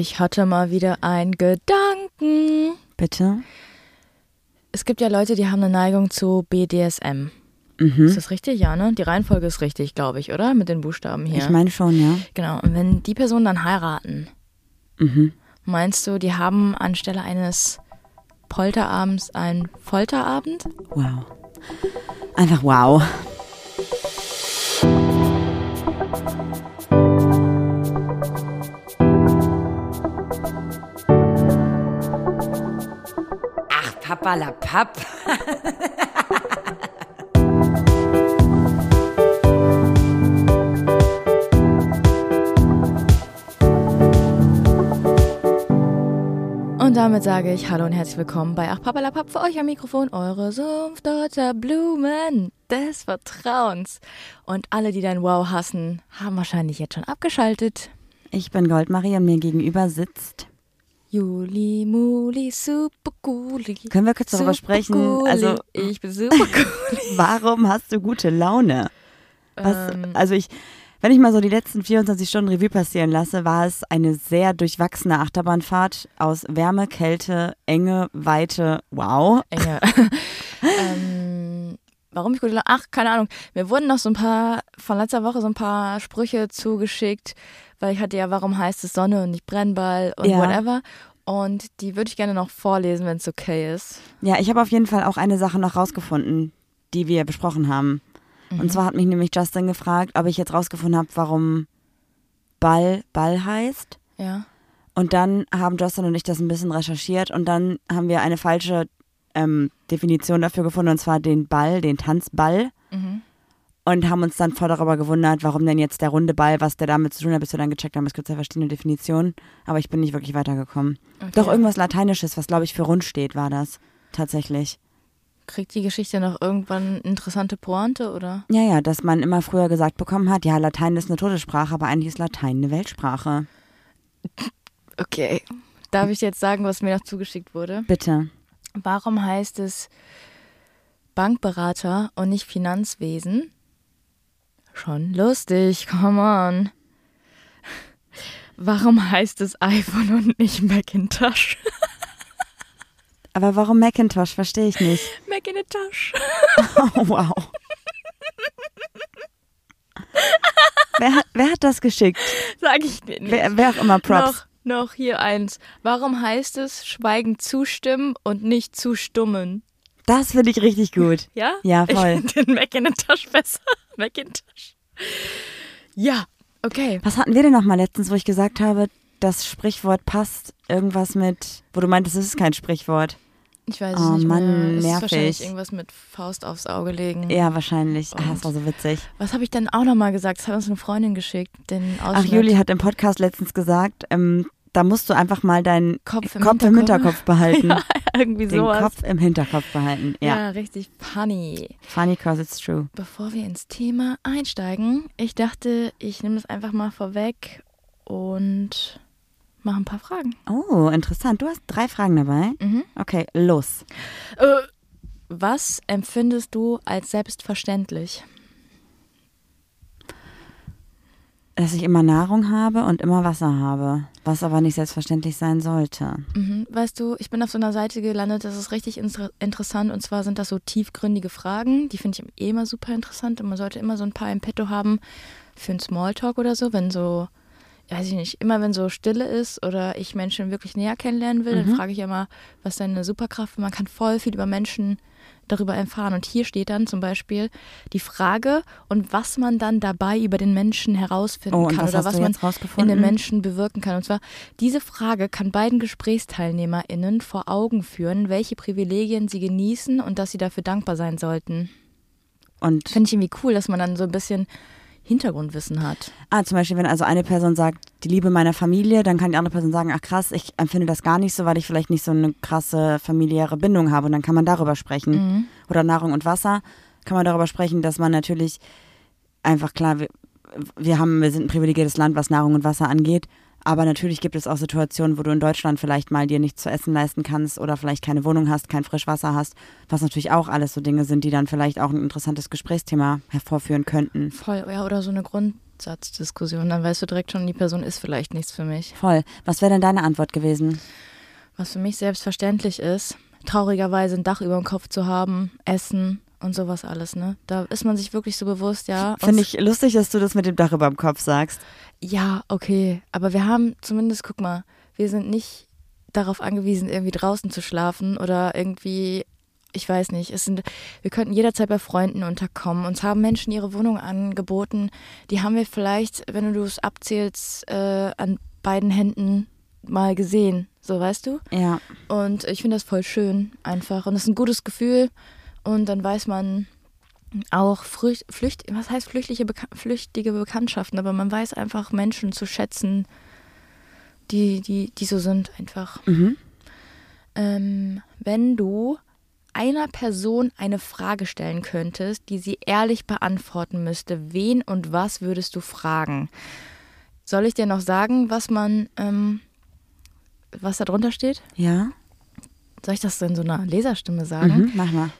Ich hatte mal wieder einen Gedanken. Bitte? Es gibt ja Leute, die haben eine Neigung zu BDSM. Mhm. Ist das richtig? Ja, ne? Die Reihenfolge ist richtig, glaube ich, oder? Mit den Buchstaben hier. Ich meine schon, ja. Genau. Und wenn die Personen dann heiraten, Mhm. meinst du, die haben anstelle eines Polterabends einen Folterabend? Wow. Einfach wow. Ach, Papa la Papp. Und damit sage ich Hallo und herzlich willkommen bei Ach Papalapap für euch am Mikrofon, eure Sumpfdeutscher Blumen des Vertrauens. Und alle, die dein Wow hassen, haben wahrscheinlich jetzt schon abgeschaltet. Ich bin Goldmarie und mir gegenüber sitzt. Juli, Muli, super cooli. Können wir kurz darüber sprechen? cooli. Also, ich bin super cool. warum hast du gute Laune? Was, Ähm. also ich, wenn ich mal so die letzten 24 Stunden Revue passieren lasse, war es eine sehr durchwachsene Achterbahnfahrt aus Wärme, Kälte, Enge, Weite. Wow. Enge. ähm, warum ich gute Laune? Ach, keine Ahnung. Mir wurden noch so ein paar, von letzter Woche so ein paar Sprüche zugeschickt, weil ich hatte ja, warum heißt es Sonne und nicht Brennball und Ja. whatever. Und die würde ich gerne noch vorlesen, wenn es okay ist. Ja, ich habe auf jeden Fall auch eine Sache noch rausgefunden, die wir besprochen haben. Und zwar hat mich nämlich Justin gefragt, ob ich jetzt rausgefunden habe, warum Ball Ball heißt. Ja. Und dann haben Justin und ich das ein bisschen recherchiert und dann haben wir eine falsche ähm, Definition dafür gefunden, und zwar den Ball, den Tanzball. Mhm. Und haben uns dann voll darüber gewundert, warum denn jetzt der runde Ball, was der damit zu tun hat, bis wir dann gecheckt haben, es gibt ja verschiedene Definitionen. Aber ich bin nicht wirklich weitergekommen. Okay. Doch irgendwas Lateinisches, was glaube ich für rund steht, war das. Tatsächlich. Kriegt die Geschichte noch irgendwann interessante Pointe oder? Ja, ja, dass man immer früher gesagt bekommen hat, ja, Latein ist eine Todessprache, aber eigentlich ist Latein eine Weltsprache. Okay. Darf ich jetzt sagen, was mir noch zugeschickt wurde? Bitte. Warum heißt es Bankberater und nicht Finanzwesen? Schon lustig, come on. Warum heißt es iPhone und nicht Macintosh? Aber warum Macintosh? Verstehe ich nicht. Macintosh. Oh, wow. wer, hat, wer hat das geschickt? Sag ich dir nicht. Wer, wer auch immer Props. Noch, noch hier eins. Warum heißt es Schweigen zustimmen und nicht zustummen? Das finde ich richtig gut. Ja? Ja, voll. Ich finde den Macintosh besser. Macintosh. Ja, okay. Was hatten wir denn noch mal letztens, wo ich gesagt habe, das Sprichwort passt? Irgendwas mit, wo du meintest, es ist kein Sprichwort. Ich weiß Oh es nicht Mann, mehr. Es ist nervig. wahrscheinlich irgendwas mit Faust aufs Auge legen. Ja, wahrscheinlich. Ah, Und- das war so witzig. Was habe ich denn auch nochmal gesagt? Das hat uns eine Freundin geschickt. Den Ach. Juli hat im Podcast letztens gesagt, ähm, da musst du einfach mal deinen Kopf im Kopf im Hinterkopf. Hinterkopf behalten. ja, irgendwie Den sowas. Kopf im Hinterkopf behalten. Ja. ja, richtig funny. Funny cause it's true. Bevor wir ins Thema einsteigen, ich dachte, ich nehme das einfach mal vorweg und mache ein paar Fragen. Oh, interessant. Du hast drei Fragen dabei. Mhm. Okay, los. Äh, was empfindest du als selbstverständlich? Dass ich immer Nahrung habe und immer Wasser habe. Was aber nicht selbstverständlich sein sollte. Mhm. Weißt du, ich bin auf so einer Seite gelandet, das ist richtig inter interessant. Und zwar sind das so tiefgründige Fragen. Die finde ich eh immer super interessant. Und man sollte immer so ein paar im Petto haben für einen Smalltalk oder so, wenn so, weiß ich nicht, immer wenn so Stille ist oder ich Menschen wirklich näher kennenlernen will, dann frage ich immer, was ist deine Superkraft? Man kann voll viel über Menschen darüber erfahren. Und hier steht dann zum Beispiel die Frage und was man dann dabei über den Menschen herausfinden Oh, kann oder was man in den Menschen bewirken kann. Und zwar, diese Frage kann beiden GesprächsteilnehmerInnen vor Augen führen, welche Privilegien sie genießen und dass sie dafür dankbar sein sollten. Und Finde ich irgendwie cool, dass man dann so ein bisschen Hintergrundwissen hat. ah, zum Beispiel, wenn also eine Person sagt, die Liebe meiner Familie, dann kann die andere Person sagen, ach krass, ich empfinde das gar nicht so, weil ich vielleicht nicht so eine krasse familiäre Bindung habe. Und dann kann man darüber sprechen. Mhm. Oder Nahrung und Wasser, kann man darüber sprechen, dass man natürlich einfach klar, wir, wir haben, wir sind ein privilegiertes Land, was Nahrung und Wasser angeht. Aber natürlich gibt es auch Situationen, wo du in Deutschland vielleicht mal dir nichts zu essen leisten kannst oder vielleicht keine Wohnung hast, kein Frischwasser hast, was natürlich auch alles so Dinge sind, die dann vielleicht auch ein interessantes Gesprächsthema hervorführen könnten. Voll, ja, oder so eine Grund, Satzdiskussion. Dann weißt du direkt schon, die Person ist vielleicht nichts für mich. Voll. Was wäre denn deine Antwort gewesen? Was für mich selbstverständlich ist, traurigerweise ein Dach über dem Kopf zu haben, Essen und sowas alles, ne? Da ist man sich wirklich so bewusst, ja. Finde ich lustig, dass du das mit dem Dach über dem Kopf sagst. Ja, okay. Aber wir haben zumindest, guck mal, wir sind nicht darauf angewiesen, irgendwie draußen zu schlafen oder irgendwie, ich weiß nicht, es sind, wir könnten jederzeit bei Freunden unterkommen. Uns haben Menschen ihre Wohnung angeboten. Die haben wir vielleicht, wenn du es abzählst, äh, an beiden Händen mal gesehen. So, weißt du? Ja. Und ich finde das voll schön einfach. Und es ist ein gutes Gefühl. Und dann weiß man auch Flücht, Flücht was heißt flüchtliche, Beka flüchtige Bekanntschaften, aber man weiß einfach Menschen zu schätzen, die, die, die so sind einfach. Mhm. Ähm, wenn du einer Person eine Frage stellen könntest, die sie ehrlich beantworten müsste, wen und was würdest du fragen? Soll ich dir noch sagen, was man, ähm, was da drunter steht? Ja. Soll ich das in so einer Leserstimme sagen? Mhm. Mach mal.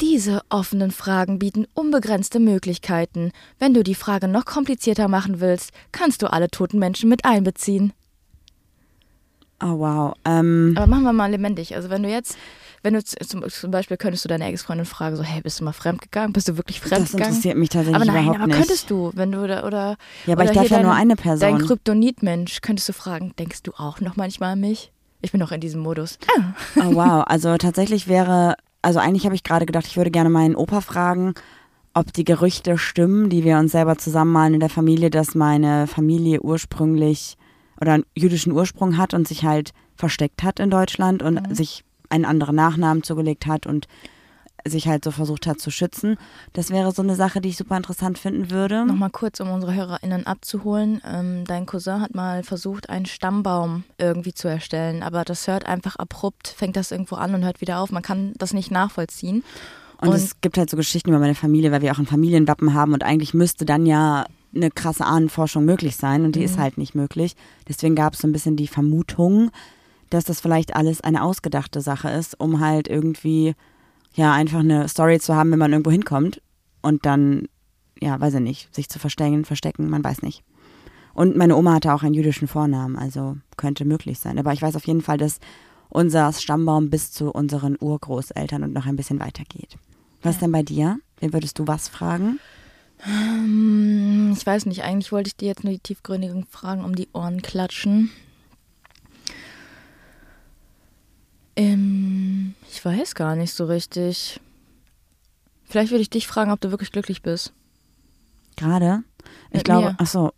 Diese offenen Fragen bieten unbegrenzte Möglichkeiten. Wenn du die Frage noch komplizierter machen willst, kannst du alle toten Menschen mit einbeziehen. Oh, wow. Ähm, Aber machen wir mal lebendig. Also wenn du jetzt, wenn du zum, zum Beispiel könntest du deine Ex-Freundin fragen, so, hey, bist du mal fremdgegangen? Bist du wirklich das fremdgegangen? interessiert mich tatsächlich Aber nein, überhaupt aber nicht. könntest du, wenn du da, oder ja, aber oder ich darf ja nur dein- eine Person. Dein Kryptonit-Mensch, könntest du fragen, denkst du auch noch manchmal an mich? Ich bin noch in diesem Modus. Ah. Oh, wow. Also tatsächlich wäre, also eigentlich habe ich gerade gedacht, ich würde gerne meinen Opa fragen, ob die Gerüchte stimmen, die wir uns selber zusammenmalen in der Familie, dass meine Familie ursprünglich oder einen jüdischen Ursprung hat und sich halt versteckt hat in Deutschland und Mhm. sich einen anderen Nachnamen zugelegt hat und sich halt so versucht hat zu schützen. Das wäre so eine Sache, die ich super interessant finden würde. Nochmal kurz, um unsere HörerInnen abzuholen. Ähm, dein Cousin hat mal versucht, einen Stammbaum irgendwie zu erstellen, aber das hört einfach abrupt, fängt das irgendwo an und hört wieder auf. Man kann das nicht nachvollziehen. Und, Und- es gibt halt so Geschichten über meine Familie, weil wir auch ein Familienwappen haben und eigentlich müsste dann ja eine krasse Ahnenforschung möglich sein und die ist halt nicht möglich. Deswegen gab es so ein bisschen die Vermutung, dass das vielleicht alles eine ausgedachte Sache ist, um halt irgendwie ja einfach eine Story zu haben, wenn man irgendwo hinkommt und dann, ja, weiß ich nicht, sich zu verstecken, verstecken, man weiß nicht. Und meine Oma hatte auch einen jüdischen Vornamen, also könnte möglich sein. Aber ich weiß auf jeden Fall, dass unser Stammbaum bis zu unseren Urgroßeltern und noch ein bisschen weiter geht. Was denn bei dir? Wen würdest du was fragen? Hm, Ich weiß nicht, eigentlich wollte ich dir jetzt nur die tiefgründigen Fragen um die Ohren klatschen. Ähm, ich weiß gar nicht so richtig. Vielleicht würde ich dich fragen, ob du wirklich glücklich bist. Gerade? Ich Mit glaube, mir. ach so.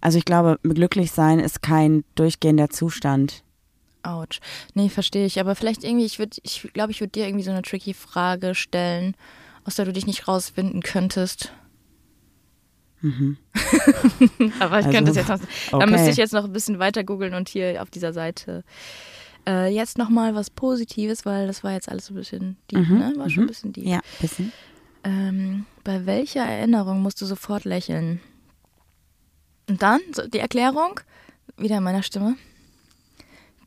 Also ich glaube, glücklich sein ist kein durchgehender Zustand. Autsch. Nee, verstehe ich. Aber vielleicht irgendwie, ich würde, ich glaube, ich würde dir irgendwie so eine tricky Frage stellen, aus der du dich nicht rausfinden könntest. Aber ich Also, könnte es jetzt noch. Da okay. müsste ich jetzt noch ein bisschen weiter googeln und hier auf dieser Seite. Äh, jetzt nochmal was Positives, weil das war jetzt alles so ein bisschen deep, Mhm, ne? War schon ein bisschen deep. Ja, bisschen. Ähm, bei welcher Erinnerung musst du sofort lächeln? Und dann so die Erklärung, wieder in meiner Stimme.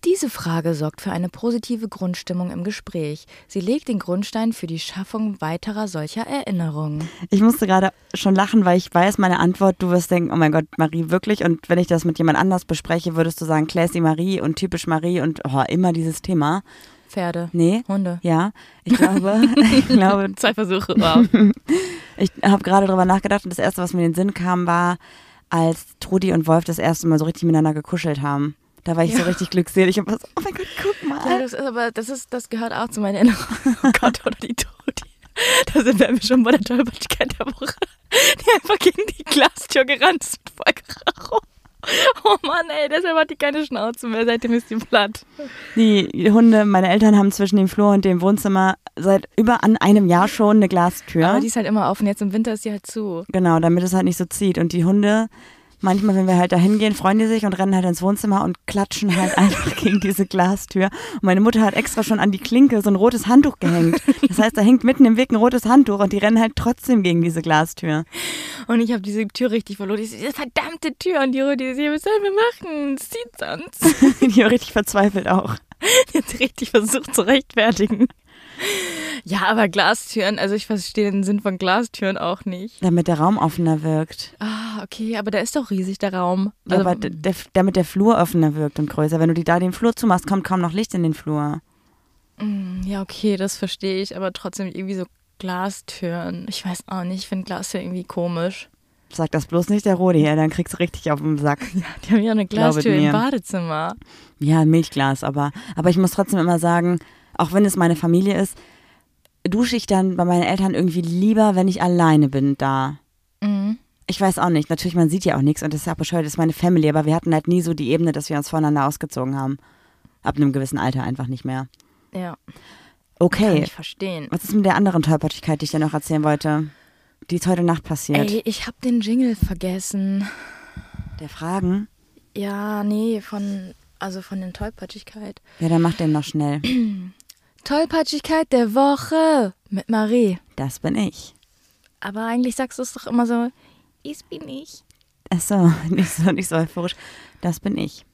Diese Frage sorgt für eine positive Grundstimmung im Gespräch. Sie legt den Grundstein für die Schaffung weiterer solcher Erinnerungen. Ich musste gerade schon lachen, weil ich weiß meine Antwort. Du wirst denken, oh mein Gott, Marie, wirklich? Und wenn ich das mit jemand anders bespreche, würdest du sagen, Classy Marie und typisch Marie und oh, immer dieses Thema. Pferde, Nee, Hunde. ja, ich glaube, ich glaube, Zwei Versuche, wow. Ich habe gerade drüber nachgedacht und das erste, was mir in den Sinn kam, war, als Trudi und Wolf das erste Mal so richtig miteinander gekuschelt haben. Da war ich so Ja. richtig glückselig und war so, oh mein Gott, guck mal. Ja, das ist aber, das ist, das gehört auch zu meinen Erinnerungen. Oh Gott, oder die Todi. Da sind wir schon bei der Tollpatschigkeit der Woche. Die einfach gegen die Glastür gerannt ist mit Vollgerauch. Oh Mann, ey, deshalb hat die keine Schnauze mehr, seitdem ist die platt. Die Hunde, meine Eltern haben zwischen dem Flur und dem Wohnzimmer seit über an einem Jahr schon eine Glastür. Aber die ist halt immer offen, jetzt im Winter ist die halt zu. genau, damit es halt nicht so zieht. Und die Hunde, manchmal, wenn wir halt da hingehen, freuen die sich und rennen halt ins Wohnzimmer und klatschen halt einfach gegen diese Glastür. Und meine Mutter hat extra schon an die Klinke so ein rotes Handtuch gehängt. Das heißt, da hängt mitten im Weg ein rotes Handtuch und die rennen halt trotzdem gegen diese Glastür. Und ich habe diese Tür richtig verloren. Diese diese verdammte Tür. Und die Rudi, sie, was sollen wir machen? Es zieht sonst. Die war richtig verzweifelt auch. Sich richtig versucht zu rechtfertigen. Ja, aber Glastüren, also ich verstehe den Sinn von Glastüren auch nicht. Damit der Raum offener wirkt. Ah, okay, aber der ist doch riesig, der Raum. Ja, Also, aber der, damit der Flur offener wirkt und größer. Wenn du die da den Flur zumachst, kommt kaum noch Licht in den Flur. ja, okay, das verstehe ich, aber trotzdem irgendwie so Glastüren. Ich weiß auch nicht, ich finde Glastüren irgendwie komisch. Sag das bloß nicht der Rodi hier, dann kriegst du richtig auf den Sack. Die haben ja eine Glastür im. Badezimmer. Ja, ein Milchglas, aber, aber ich muss trotzdem immer sagen, auch wenn es meine Familie ist, dusche ich dann bei meinen Eltern irgendwie lieber, wenn ich alleine bin da. Mhm. Ich weiß auch nicht. Natürlich, man sieht ja auch nichts und das ist ja bescheuert, das ist meine Family, aber wir hatten halt nie so die Ebene, dass wir uns voneinander ausgezogen haben. Ab einem gewissen Alter einfach nicht mehr. Ja, kann Okay. ich verstehen. Was ist mit der anderen Tollpatschigkeit, die ich dir noch erzählen wollte? Die ist heute Nacht passiert. Ey, ich habe den Jingle vergessen. Der Fragen? Ja, nee, von, also von den Tollpatschigkeit. Ja, dann mach den noch schnell. Tollpatschigkeit der Woche mit Marie. Das bin ich. Aber eigentlich sagst du es doch immer so, ich bin ich. Ach so, nicht so, nicht so euphorisch. Das bin ich.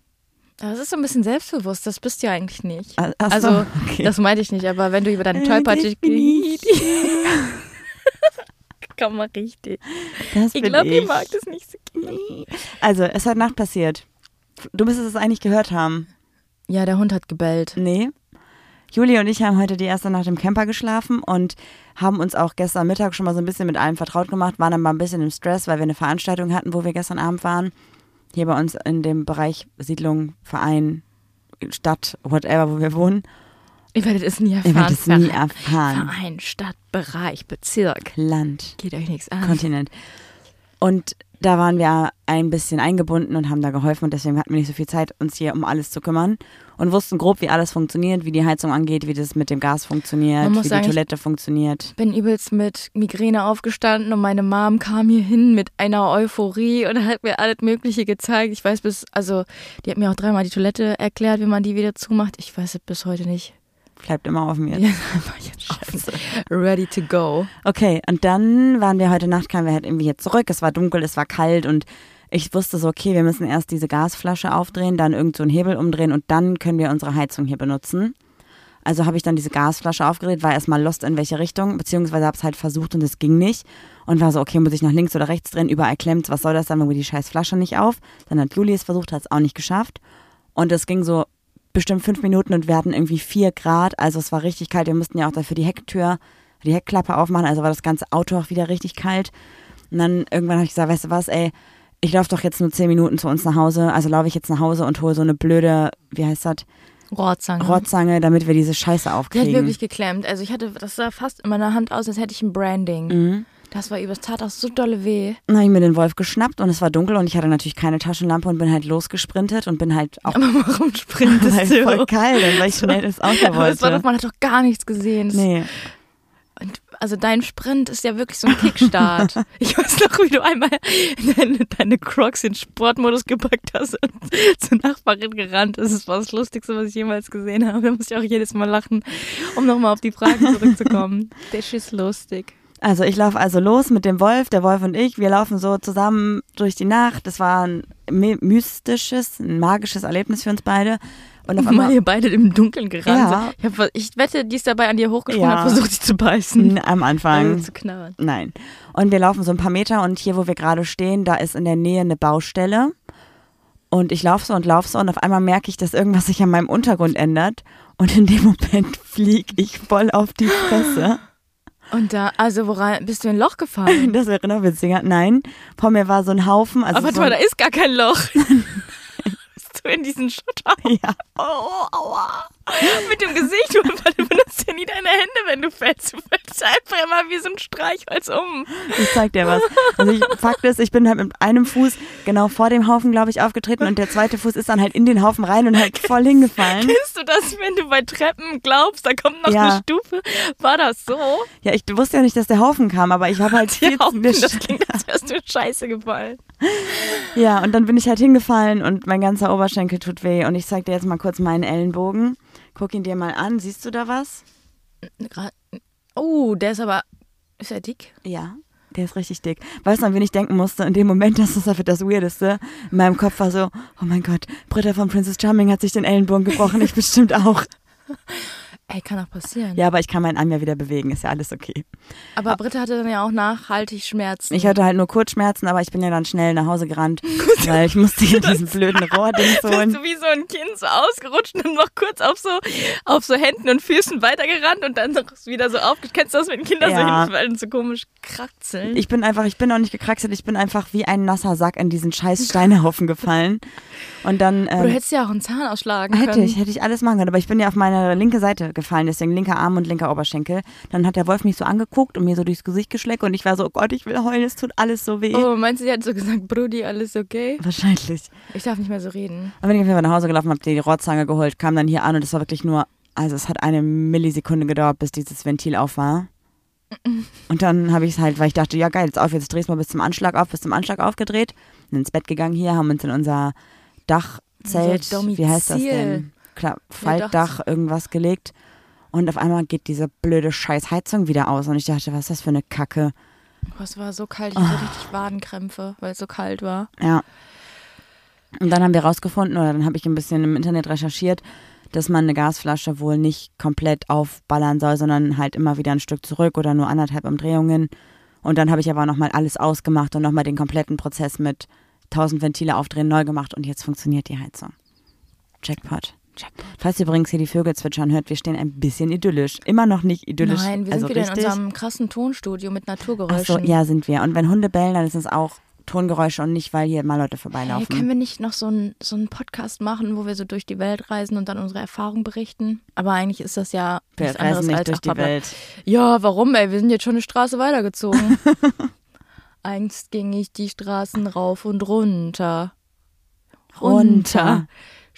Aber es ist so ein bisschen selbstbewusst, das bist du ja eigentlich nicht. Ach- ach so, also, okay. das meinte ich nicht, aber wenn du über deine Äh, Tollpatschigkeit... das. Komm mal richtig. Das Ich glaube, ihr ich. mag das nicht so gerne. Also, es hat Nacht passiert. Du müsstest es eigentlich gehört haben. Ja, der Hund hat gebellt. Nee. Juli und ich haben heute die erste Nacht im Camper geschlafen und haben uns auch gestern Mittag schon mal so ein bisschen mit allem vertraut gemacht, waren dann mal ein bisschen im Stress, weil wir eine Veranstaltung hatten, wo wir gestern Abend waren. Hier bei uns in dem Bereich Siedlung, Verein, Stadt, whatever, wo wir wohnen. Ihr werdet es nie Ihr erfahren. werdet es nie erfahren. Verein, Stadt, Bereich, Bezirk. Land. Geht euch nichts an. Kontinent. Und da waren wir ein bisschen eingebunden und haben da geholfen und deswegen hatten wir nicht so viel Zeit, uns hier um alles zu kümmern und wussten grob, wie alles funktioniert, wie die Heizung angeht, wie das mit dem Gas funktioniert, wie sagen, die Toilette funktioniert. bin übelst mit Migräne aufgestanden und meine Mom kam hier hin mit einer Euphorie und hat mir alles Mögliche gezeigt. Ich weiß bis, also die hat mir auch dreimal die Toilette erklärt, wie man die wieder zumacht. Ich weiß es bis heute nicht. Bleibt immer offen jetzt. Die ist einfach jetzt. Ready to go. Okay, und dann waren wir heute Nacht, kamen wir halt irgendwie hier zurück. Es war dunkel, es war kalt und ich wusste so, okay, wir müssen erst diese Gasflasche aufdrehen, dann irgend so einen Hebel umdrehen und dann können wir unsere Heizung hier benutzen. Also habe ich dann diese Gasflasche aufgedreht, war erstmal lost in welche Richtung, beziehungsweise habe es halt versucht und es ging nicht. Und war so, okay, muss ich nach links oder rechts drehen, überall klemmt was soll das, dann irgendwie die scheiß Flasche nicht auf. Dann hat Juli es versucht, hat es auch nicht geschafft. Und es ging so bestimmt fünf Minuten und wir hatten irgendwie vier Grad, also es war richtig kalt. Wir mussten ja auch dafür die Hecktür, die Heckklappe aufmachen, also war das ganze Auto auch wieder richtig kalt. Und dann irgendwann habe ich gesagt, weißt du was, ey, ich laufe doch jetzt nur zehn Minuten zu uns nach Hause, also laufe ich jetzt nach Hause und hole so eine blöde, wie heißt das, Rohrzange. Rohrzange, damit wir diese Scheiße Die hat aufkriegen. wirklich geklemmt. Also ich hatte, das sah fast in meiner Hand aus, als hätte ich ein Branding. Mhm. Das war übelst, tat auch so dolle weh. Dann habe ich mir den Wolf geschnappt und es war dunkel und ich hatte natürlich keine Taschenlampe und bin halt losgesprintet und bin halt auch Aber warum sprintest weil du? voll kalt weil ich schnell ins Auto Aber es war doch, wollte. man hat doch gar nichts gesehen. Das- Nee, Und also dein Sprint ist ja wirklich so ein Kickstart. ich weiß noch, wie du einmal deine, deine Crocs in Sportmodus gepackt hast und zur Nachbarin gerannt ist. Das war das Lustigste, was ich jemals gesehen habe. Da muss ich auch jedes Mal lachen, um nochmal auf die Fragen zurückzukommen. Das ist lustig. Also ich laufe also los mit dem Wolf, der Wolf und ich. Wir laufen so zusammen durch die Nacht. Das war ein my- mystisches, ein magisches Erlebnis für uns beide. Und auf einmal ihr beide im Dunkeln gerannt Ja. Ich, hab, ich wette, die ist dabei an dir hochgesprungen Ja. und versucht, dich zu beißen. am Anfang. Also zu knabbern. Nein. Und wir laufen so ein paar Meter und hier, wo wir gerade stehen, da ist in der Nähe eine Baustelle. Und ich laufe so und laufe so und auf einmal merke ich, dass irgendwas sich an meinem Untergrund ändert. Und in dem Moment fliege ich voll auf die Fresse. Und da, also woran, bist du in ein Loch gefallen? Das wäre noch witziger. Nein, vor mir war so ein Haufen. Also Aber warte so mal, ein, da ist gar kein Loch. du in diesen Schotter? ja. Oh, aua. Mit dem Gesicht, du, du benutzt ja nie deine Hände, wenn du fällst. Du fällst einfach immer wie so ein Streichholz um. Ich zeig dir was. Also ich, Fakt ist, ich bin halt mit einem Fuß genau vor dem Haufen, glaube ich, aufgetreten und der zweite Fuß ist dann halt in den Haufen rein und halt voll hingefallen. Kennst du das, wenn du bei Treppen glaubst, da kommt noch Ja. eine Stufe? War das so? Ja, ich wusste ja nicht, dass der Haufen kam, aber ich habe halt Ja, zu das klingt, als wärst du Scheiße gefallen. Ja, und dann bin ich halt hingefallen und mein ganzer Oberschenkel tut weh und ich zeig dir jetzt mal kurz meinen Ellenbogen. Guck ihn dir mal an. Siehst du da was? Oh, der ist aber, ist er dick? Ja. Der ist richtig dick. Weißt du, an wen ich denken musste? In dem Moment, das ist einfach das Weirdeste. In meinem Kopf war so, oh mein Gott, Britta von Princess Charming hat sich den Ellenbogen gebrochen, ich bestimmt auch. Ey, kann auch passieren. Ja, aber ich kann meinen Arm ja wieder bewegen, ist ja alles okay. Aber Britta hatte dann ja auch nachhaltig Schmerzen. Ich hatte halt nur Kurzschmerzen, aber ich bin ja dann schnell nach Hause gerannt, weil ich musste hier diesen blöden Rohrding bist holen. du wie so ein Kind so ausgerutscht und noch kurz auf so, auf so Händen und Füßen weitergerannt und dann noch wieder so aufgestellt. Kennst du das, wenn Kinder Ja. so hinfallen und so komisch kraxeln? Ich bin einfach, ich bin auch nicht gekraxelt, ich bin einfach wie ein nasser Sack in diesen scheiß Steinehaufen gefallen. Und dann Aber du ähm, hättest ja auch einen Zahn ausschlagen hätte können. ich, hätte ich alles machen können, aber ich bin ja auf meine linke Seite gefallen, deswegen linker Arm und linker Oberschenkel. Dann hat der Wolf mich so angeguckt und mir so durchs Gesicht geschleckt und ich war so, oh Gott, ich will heulen, es tut alles so weh. Oh, meinst du, sie hat so gesagt, Brudi, alles okay? Wahrscheinlich. Ich darf nicht mehr so reden. Dann bin ich auf jeden Fall nach Hause gelaufen, habe die Rohrzange geholt, kam dann hier an und es war wirklich nur, also es hat eine Millisekunde gedauert, bis dieses Ventil auf war. Und dann habe ich es halt, weil ich dachte, ja geil, jetzt auf, jetzt drehst du mal bis zum Anschlag auf, bis zum Anschlag aufgedreht. Sind ins Bett gegangen hier, haben uns in unser Dachzelt, wie heißt das denn? Klar, Faltdach, irgendwas gelegt. Und auf einmal geht diese blöde Scheißheizung wieder aus. Und ich dachte, was ist das für eine Kacke? Oh, es war so kalt, ich hatte richtig Wadenkrämpfe, weil es so kalt war. Ja. Und dann haben wir rausgefunden, oder dann habe ich ein bisschen im Internet recherchiert, dass man eine Gasflasche wohl nicht komplett aufballern soll, sondern halt immer wieder ein Stück zurück oder nur anderthalb Umdrehungen. Und dann habe ich aber nochmal alles ausgemacht und nochmal den kompletten Prozess mit 1000 Ventile aufdrehen neu gemacht und jetzt funktioniert die Heizung. Jackpot. Falls ihr übrigens hier die Vögel zwitschern hört, wir stehen ein bisschen idyllisch. Immer noch nicht idyllisch. Nein, wir also sind wieder richtig. in unserem krassen Tonstudio mit Ach Naturgeräuschen. so, ja, sind wir. Und wenn Hunde bellen, dann ist es auch Tongeräusche und nicht, weil hier mal Leute Hey, vorbeilaufen. können wir nicht noch so einen so einen Podcast machen, wo wir so durch die Welt reisen und dann unsere Erfahrungen berichten? Aber eigentlich ist das ja wir nichts reisen anderes nicht als durch die Ach, Papa. Welt. Ja, warum, ey? Wir sind jetzt schon eine Straße weitergezogen. Einst ging ich die Straßen rauf und runter. Runter.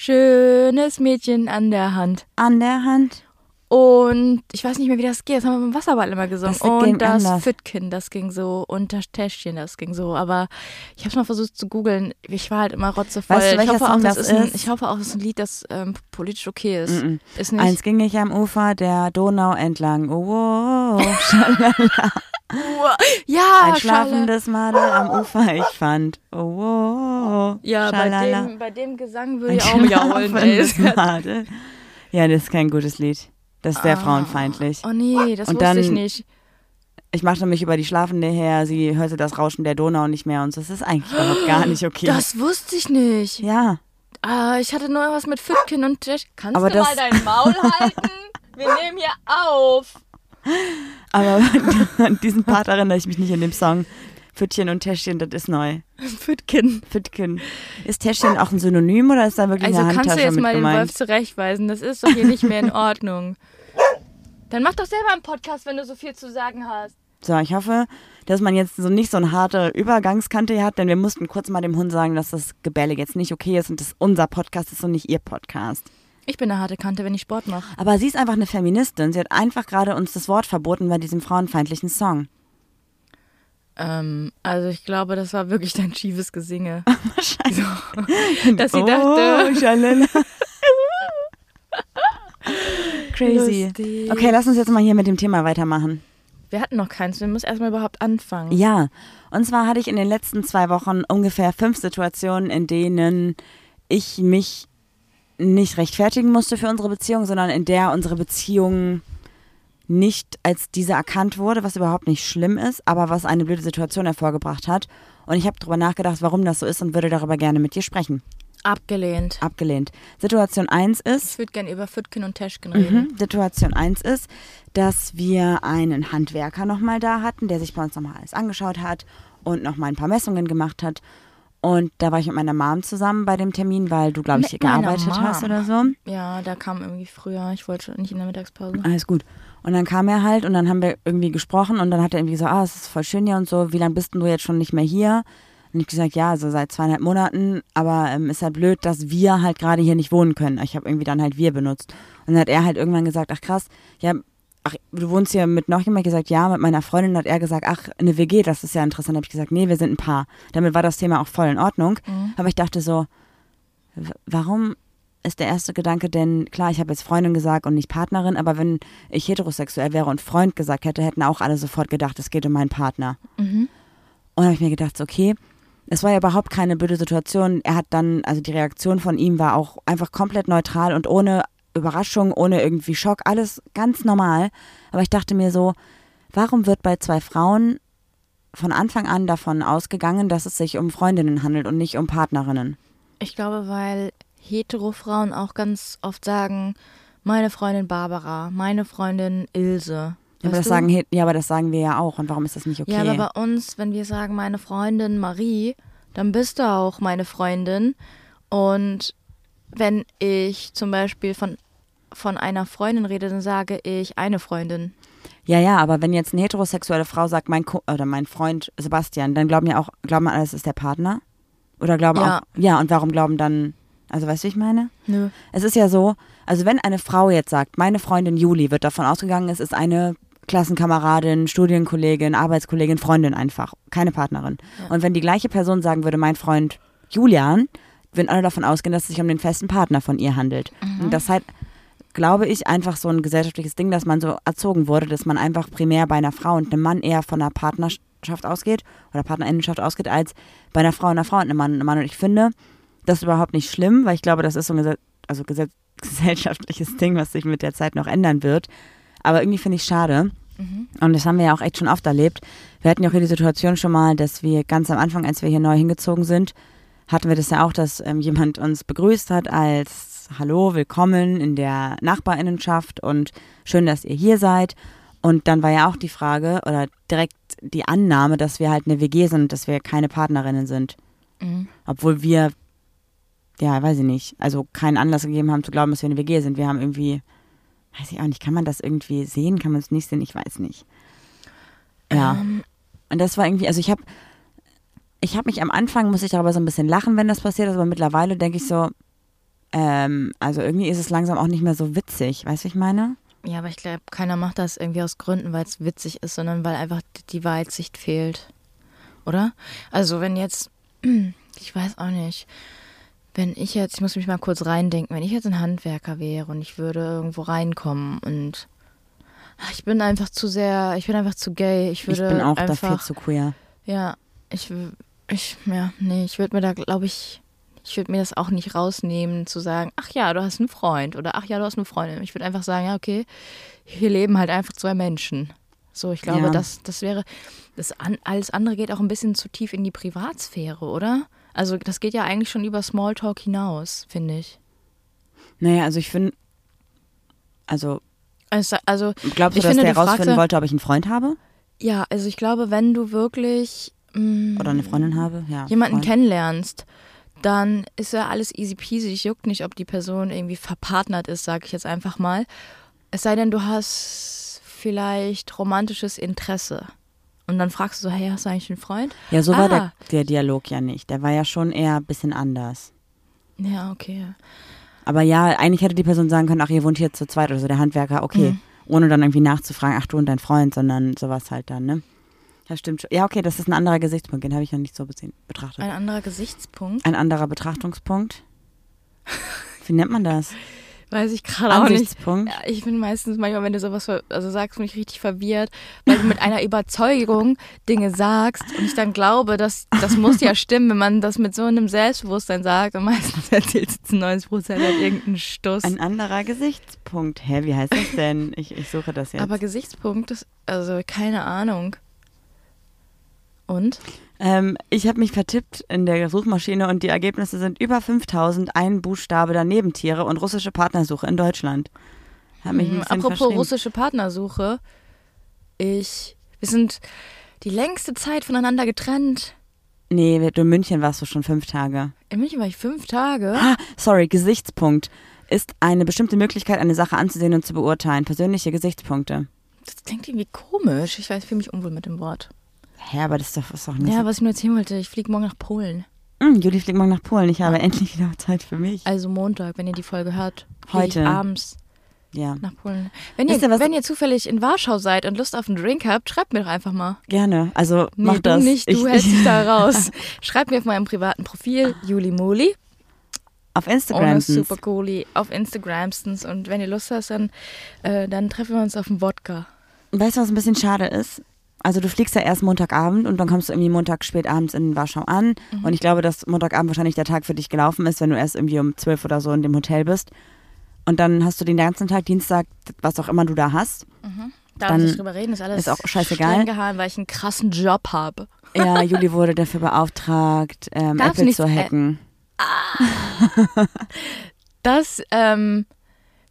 Schönes Mädchen an der Hand. An der Hand. Und ich weiß nicht mehr, wie das geht. Das haben wir beim Wasserball immer gesungen. Das und das anders. Füttchen, das ging so. Und das Täschchen, das ging so. Aber ich habe es mal versucht zu googeln. Ich war halt immer rotzevoll. Weißt du, ich, hoffe auch, das ist ein, ich hoffe auch, das ist ein Lied, das ähm, politisch okay ist. Mm-mm. Ist nicht. Eins ging ich am Ufer der Donau entlang. Oh, oh, oh. Schalala. Ja, Ein Schale. schlafendes Madel am Ufer ich fand. Oh, oh, oh. Ja, bei Schalala. dem, bei dem Gesang würde ich auch schlafendes Madel. Ja, das ist kein gutes Lied. Das ist sehr frauenfeindlich. Oh nee, das Und wusste ich dann- nicht. Ich machte mich über die Schlafende her, sie hörte das Rauschen der Donau nicht mehr und. Das ist eigentlich überhaupt gar nicht okay. Das wusste ich nicht. ja, Ah, ich hatte nur was mit Füttchen und Tisch. Kannst Aber du mal dein Maul halten? Wir nehmen hier auf. aber an diesen Part erinnere ich mich nicht in dem Song. Pfüttchen und Täschchen, das ist neu. Füttchen. Pfüttchen. Ist Täschchen auch ein Synonym oder ist da wirklich Also eine kannst Handtasche du jetzt mal den gemeint? Wolf zurechtweisen. Das ist doch hier nicht mehr in Ordnung. Dann mach doch selber einen Podcast, wenn du so viel zu sagen hast. So, ich hoffe, dass man jetzt so nicht so eine harte Übergangskante hier hat, denn wir mussten kurz mal dem Hund sagen, dass das Gebälle jetzt nicht okay ist und dass unser Podcast ist und nicht ihr Podcast. Ich bin eine harte Kante, wenn ich Sport mache. Aber sie ist einfach eine Feministin. Sie hat einfach gerade uns das Wort verboten bei diesem frauenfeindlichen Song. Ähm, also ich glaube, das war wirklich dein schiefes Gesinge. Wahrscheinlich. So, dass sie dachte. Oh, schalala. Crazy. Lustig. Okay, lass uns jetzt mal hier mit dem Thema weitermachen. Wir hatten noch keins, wir müssen erstmal überhaupt anfangen. Ja, und zwar hatte ich in den letzten zwei Wochen ungefähr fünf Situationen, in denen ich mich nicht rechtfertigen musste für unsere Beziehung, sondern in der unsere Beziehung nicht als diese erkannt wurde, was überhaupt nicht schlimm ist, aber was eine blöde Situation hervorgebracht hat. Und ich habe darüber nachgedacht, warum das so ist und würde darüber gerne mit dir sprechen. Abgelehnt. Abgelehnt. Situation 1 ist, Ich würde gerne über Füttchen und Teschken reden. Mhm. Situation 1 ist, dass wir einen Handwerker nochmal da hatten, der sich bei uns nochmal alles angeschaut hat und nochmal ein paar Messungen gemacht hat. Und da war ich mit meiner Mom zusammen bei dem Termin, weil du, glaube ich, Mit meiner gearbeitet hast oder so. Ja, da kam irgendwie früher. Ich wollte nicht in der Mittagspause. Alles gut. Und dann kam er halt und dann haben wir irgendwie gesprochen und dann hat er irgendwie so, ah, es ist voll schön hier und so, wie lange bist denn du jetzt schon nicht mehr hier? Und ich gesagt, ja, so seit zweieinhalb Monaten, aber ähm, ist halt blöd, dass wir halt gerade hier nicht wohnen können. Ich habe irgendwie dann halt wir benutzt. Und dann hat er halt irgendwann gesagt, ach krass, ja, ach, du wohnst hier mit noch jemand? Ich gesagt, ja, mit meiner Freundin hat er gesagt, ach, eine WG, das ist ja interessant. habe ich gesagt, nee, wir sind ein Paar. Damit war das Thema auch voll in Ordnung. Aber ich dachte so, warum ist der erste Gedanke denn, klar, ich habe jetzt Freundin gesagt und nicht Partnerin, aber wenn ich heterosexuell wäre und Freund gesagt hätte, hätten auch alle sofort gedacht, es geht um meinen Partner. Und habe ich mir gedacht, okay, es war ja überhaupt keine blöde Situation. Er hat dann, also die Reaktion von ihm war auch einfach komplett neutral und ohne Überraschung, ohne irgendwie Schock, alles ganz normal. Aber ich dachte mir so, warum wird bei zwei Frauen von Anfang an davon ausgegangen, dass es sich um Freundinnen handelt und nicht um Partnerinnen? Ich glaube, weil hetero-Frauen auch ganz oft sagen, meine Freundin Barbara, meine Freundin Ilse. Ja aber, das du? sagen, ja, aber das sagen wir ja auch. Und warum ist das nicht okay? Ja, aber bei uns, wenn wir sagen, meine Freundin Marie, dann bist du auch meine Freundin. Und wenn ich zum Beispiel von, von einer Freundin rede, dann sage ich eine Freundin. Ja, ja, aber wenn jetzt eine heterosexuelle Frau sagt, mein Ko oder mein Freund Sebastian, dann glauben ja auch, glauben alle, es ist der Partner? Oder glauben Ja. auch, ja, und warum glauben dann, also weißt du, wie ich meine? Nö. Es ist ja so, also wenn eine Frau jetzt sagt, meine Freundin Juli wird davon ausgegangen, es ist eine Klassenkameradin, Studienkollegin, Arbeitskollegin, Freundin einfach, keine Partnerin. Und wenn die gleiche Person sagen würde, mein Freund Julian, würden alle davon ausgehen, dass es sich um den festen Partner von ihr handelt. Und das halt, glaube ich, einfach so ein gesellschaftliches Ding, dass man so erzogen wurde, dass man einfach primär bei einer Frau und einem Mann eher von einer Partnerschaft ausgeht oder Partnerinnenschaft ausgeht, als bei einer Frau und einer Frau und einem Mann und einem Mann. Und ich finde, das ist überhaupt nicht schlimm, weil ich glaube, das ist so ein Gese also gese gesellschaftliches Ding, was sich mit der Zeit noch ändern wird. Aber irgendwie finde ich schade. Und das haben wir ja auch echt schon oft erlebt. Wir hatten ja auch hier die Situation schon mal, dass wir ganz am Anfang, als wir hier neu hingezogen sind, hatten wir das ja auch, dass ähm, jemand uns begrüßt hat als Hallo, willkommen in der Nachbarinnenschaft und schön, dass ihr hier seid. Und dann war ja auch die Frage oder direkt die Annahme, dass wir halt eine WG sind dass wir keine Partnerinnen sind. Mhm. Obwohl wir, ja, weiß ich nicht, also keinen Anlass gegeben haben zu glauben, dass wir eine WG sind. Wir haben irgendwie, weiß ich auch nicht, kann man das irgendwie sehen, kann man es nicht sehen, ich weiß nicht. Ja. Ähm, Und das war irgendwie, also ich habe ich habe mich am Anfang, muss ich darüber so ein bisschen lachen, wenn das passiert ist, aber mittlerweile denke ich so, ähm, also irgendwie ist es langsam auch nicht mehr so witzig, weißt du, ich meine? ja, aber ich glaube, keiner macht das irgendwie aus Gründen, weil es witzig ist, sondern weil einfach die Weitsicht fehlt. Oder? Also wenn jetzt, ich weiß auch nicht, wenn ich jetzt, ich muss mich mal kurz reindenken, wenn ich jetzt ein Handwerker wäre und ich würde irgendwo reinkommen und ach, ich bin einfach zu sehr, ich bin einfach zu gay. Ich Ich würde bin auch einfach, dafür zu queer. Ja, ich, ich, ja, nee, ich würde mir da, glaube ich, ich würde mir das auch nicht rausnehmen, zu sagen, ach ja, du hast einen Freund oder ach ja, du hast eine Freundin. Ich würde einfach sagen, ja, okay, hier leben halt einfach zwei Menschen. So, ich glaube, Ja. das, das wäre, das an, alles andere geht auch ein bisschen zu tief in die Privatsphäre, oder? Also, das geht ja eigentlich schon über Smalltalk hinaus, finde ich. Naja, also ich finde, also Also, also glaubst du, Ich dass finde, der herausfinden wollte, ob ich einen Freund habe ja, also ich glaube, wenn du wirklich mm, oder eine Freundin habe? Ja. jemanden Freund. kennenlernst, dann ist ja alles easy peasy. Ich juckt nicht, ob die Person irgendwie verpartnert ist, sage ich jetzt einfach mal. Es sei denn, du hast vielleicht romantisches Interesse. Und dann fragst du so, hey, hast du eigentlich einen Freund? Ja, so war der, Ah. der Dialog ja nicht. Der war ja schon eher ein bisschen anders. Ja, okay. Aber ja, eigentlich hätte die Person sagen können, ach, ihr wohnt hier zu zweit oder so, der Handwerker, okay. Mhm. Ohne dann irgendwie nachzufragen, ach, du und dein Freund, sondern sowas halt dann, ne? Ja, stimmt schon. Ja, okay, das ist ein anderer Gesichtspunkt, den habe ich noch nicht so besehen, betrachtet. Ein anderer Gesichtspunkt. Ein anderer Betrachtungspunkt. Wie nennt man das? Weiß ich gerade auch nicht. Ja, ich bin meistens manchmal, wenn du sowas also sagst, bin ich richtig verwirrt, weil du mit einer Überzeugung Dinge sagst und ich dann glaube, dass das muss ja stimmen, wenn man das mit so einem Selbstbewusstsein sagt und meistens erzählst du zu 90 Prozent halt irgendeinen Stuss. Ein anderer Gesichtspunkt. Hä, wie heißt das denn? Ich, ich suche das jetzt. Aber Gesichtspunkt ist, also keine Ahnung. Und? Ähm, ich habe mich vertippt in der Suchmaschine und die Ergebnisse sind über 5000 ein Buchstabe daneben Tiere und russische Partnersuche in Deutschland. Hab mich Hm, bisschen apropos russische Partnersuche. Ich, wir sind die längste Zeit voneinander getrennt. Nee, du in München warst du schon fünf Tage. In München war ich fünf Tage. Ah, sorry, Gesichtspunkt. Ist eine bestimmte Möglichkeit, eine Sache anzusehen und zu beurteilen. Persönliche Gesichtspunkte. Das klingt irgendwie komisch. Ich weiß, fühle mich unwohl mit dem Wort. Hä, aber das ist doch, ist doch nicht Ja, so. was ich nur erzählen wollte, ich fliege morgen nach Polen. Hm, Juli fliegt morgen nach Polen. Ich habe endlich wieder Zeit für mich. Also Montag, wenn ihr die Folge hört. Heute. Abends Ja, nach Polen. Wenn ihr, ihr, wenn ihr zufällig in Warschau seid und Lust auf einen Drink habt, schreibt mir doch einfach mal. gerne. Also Nee, mach du das. nicht, du ich, hältst ich, dich da raus. Schreibt mir auf meinem privaten Profil, Juli Moli. Auf Instagram. super cooli auf Instagramstens und wenn ihr Lust hast, dann, äh, dann treffen wir uns auf dem Wodka. Weißt du, was ein bisschen schade ist? Also du fliegst ja erst Montagabend und dann kommst du irgendwie Montag spät abends in Warschau an. Mhm. Und ich glaube, dass Montagabend wahrscheinlich der Tag für dich gelaufen ist, wenn du erst irgendwie um zwölf oder so in dem Hotel bist. und dann hast du den ganzen Tag, Dienstag, was auch immer du da hast. Darf Dann ich nicht drüber reden, ist alles ist auch scheißegal. geheim, weil ich einen krassen Job habe. Ja, Juli wurde dafür beauftragt, ähm, Darf's Apple nicht, zu äh, hacken. Das, ähm,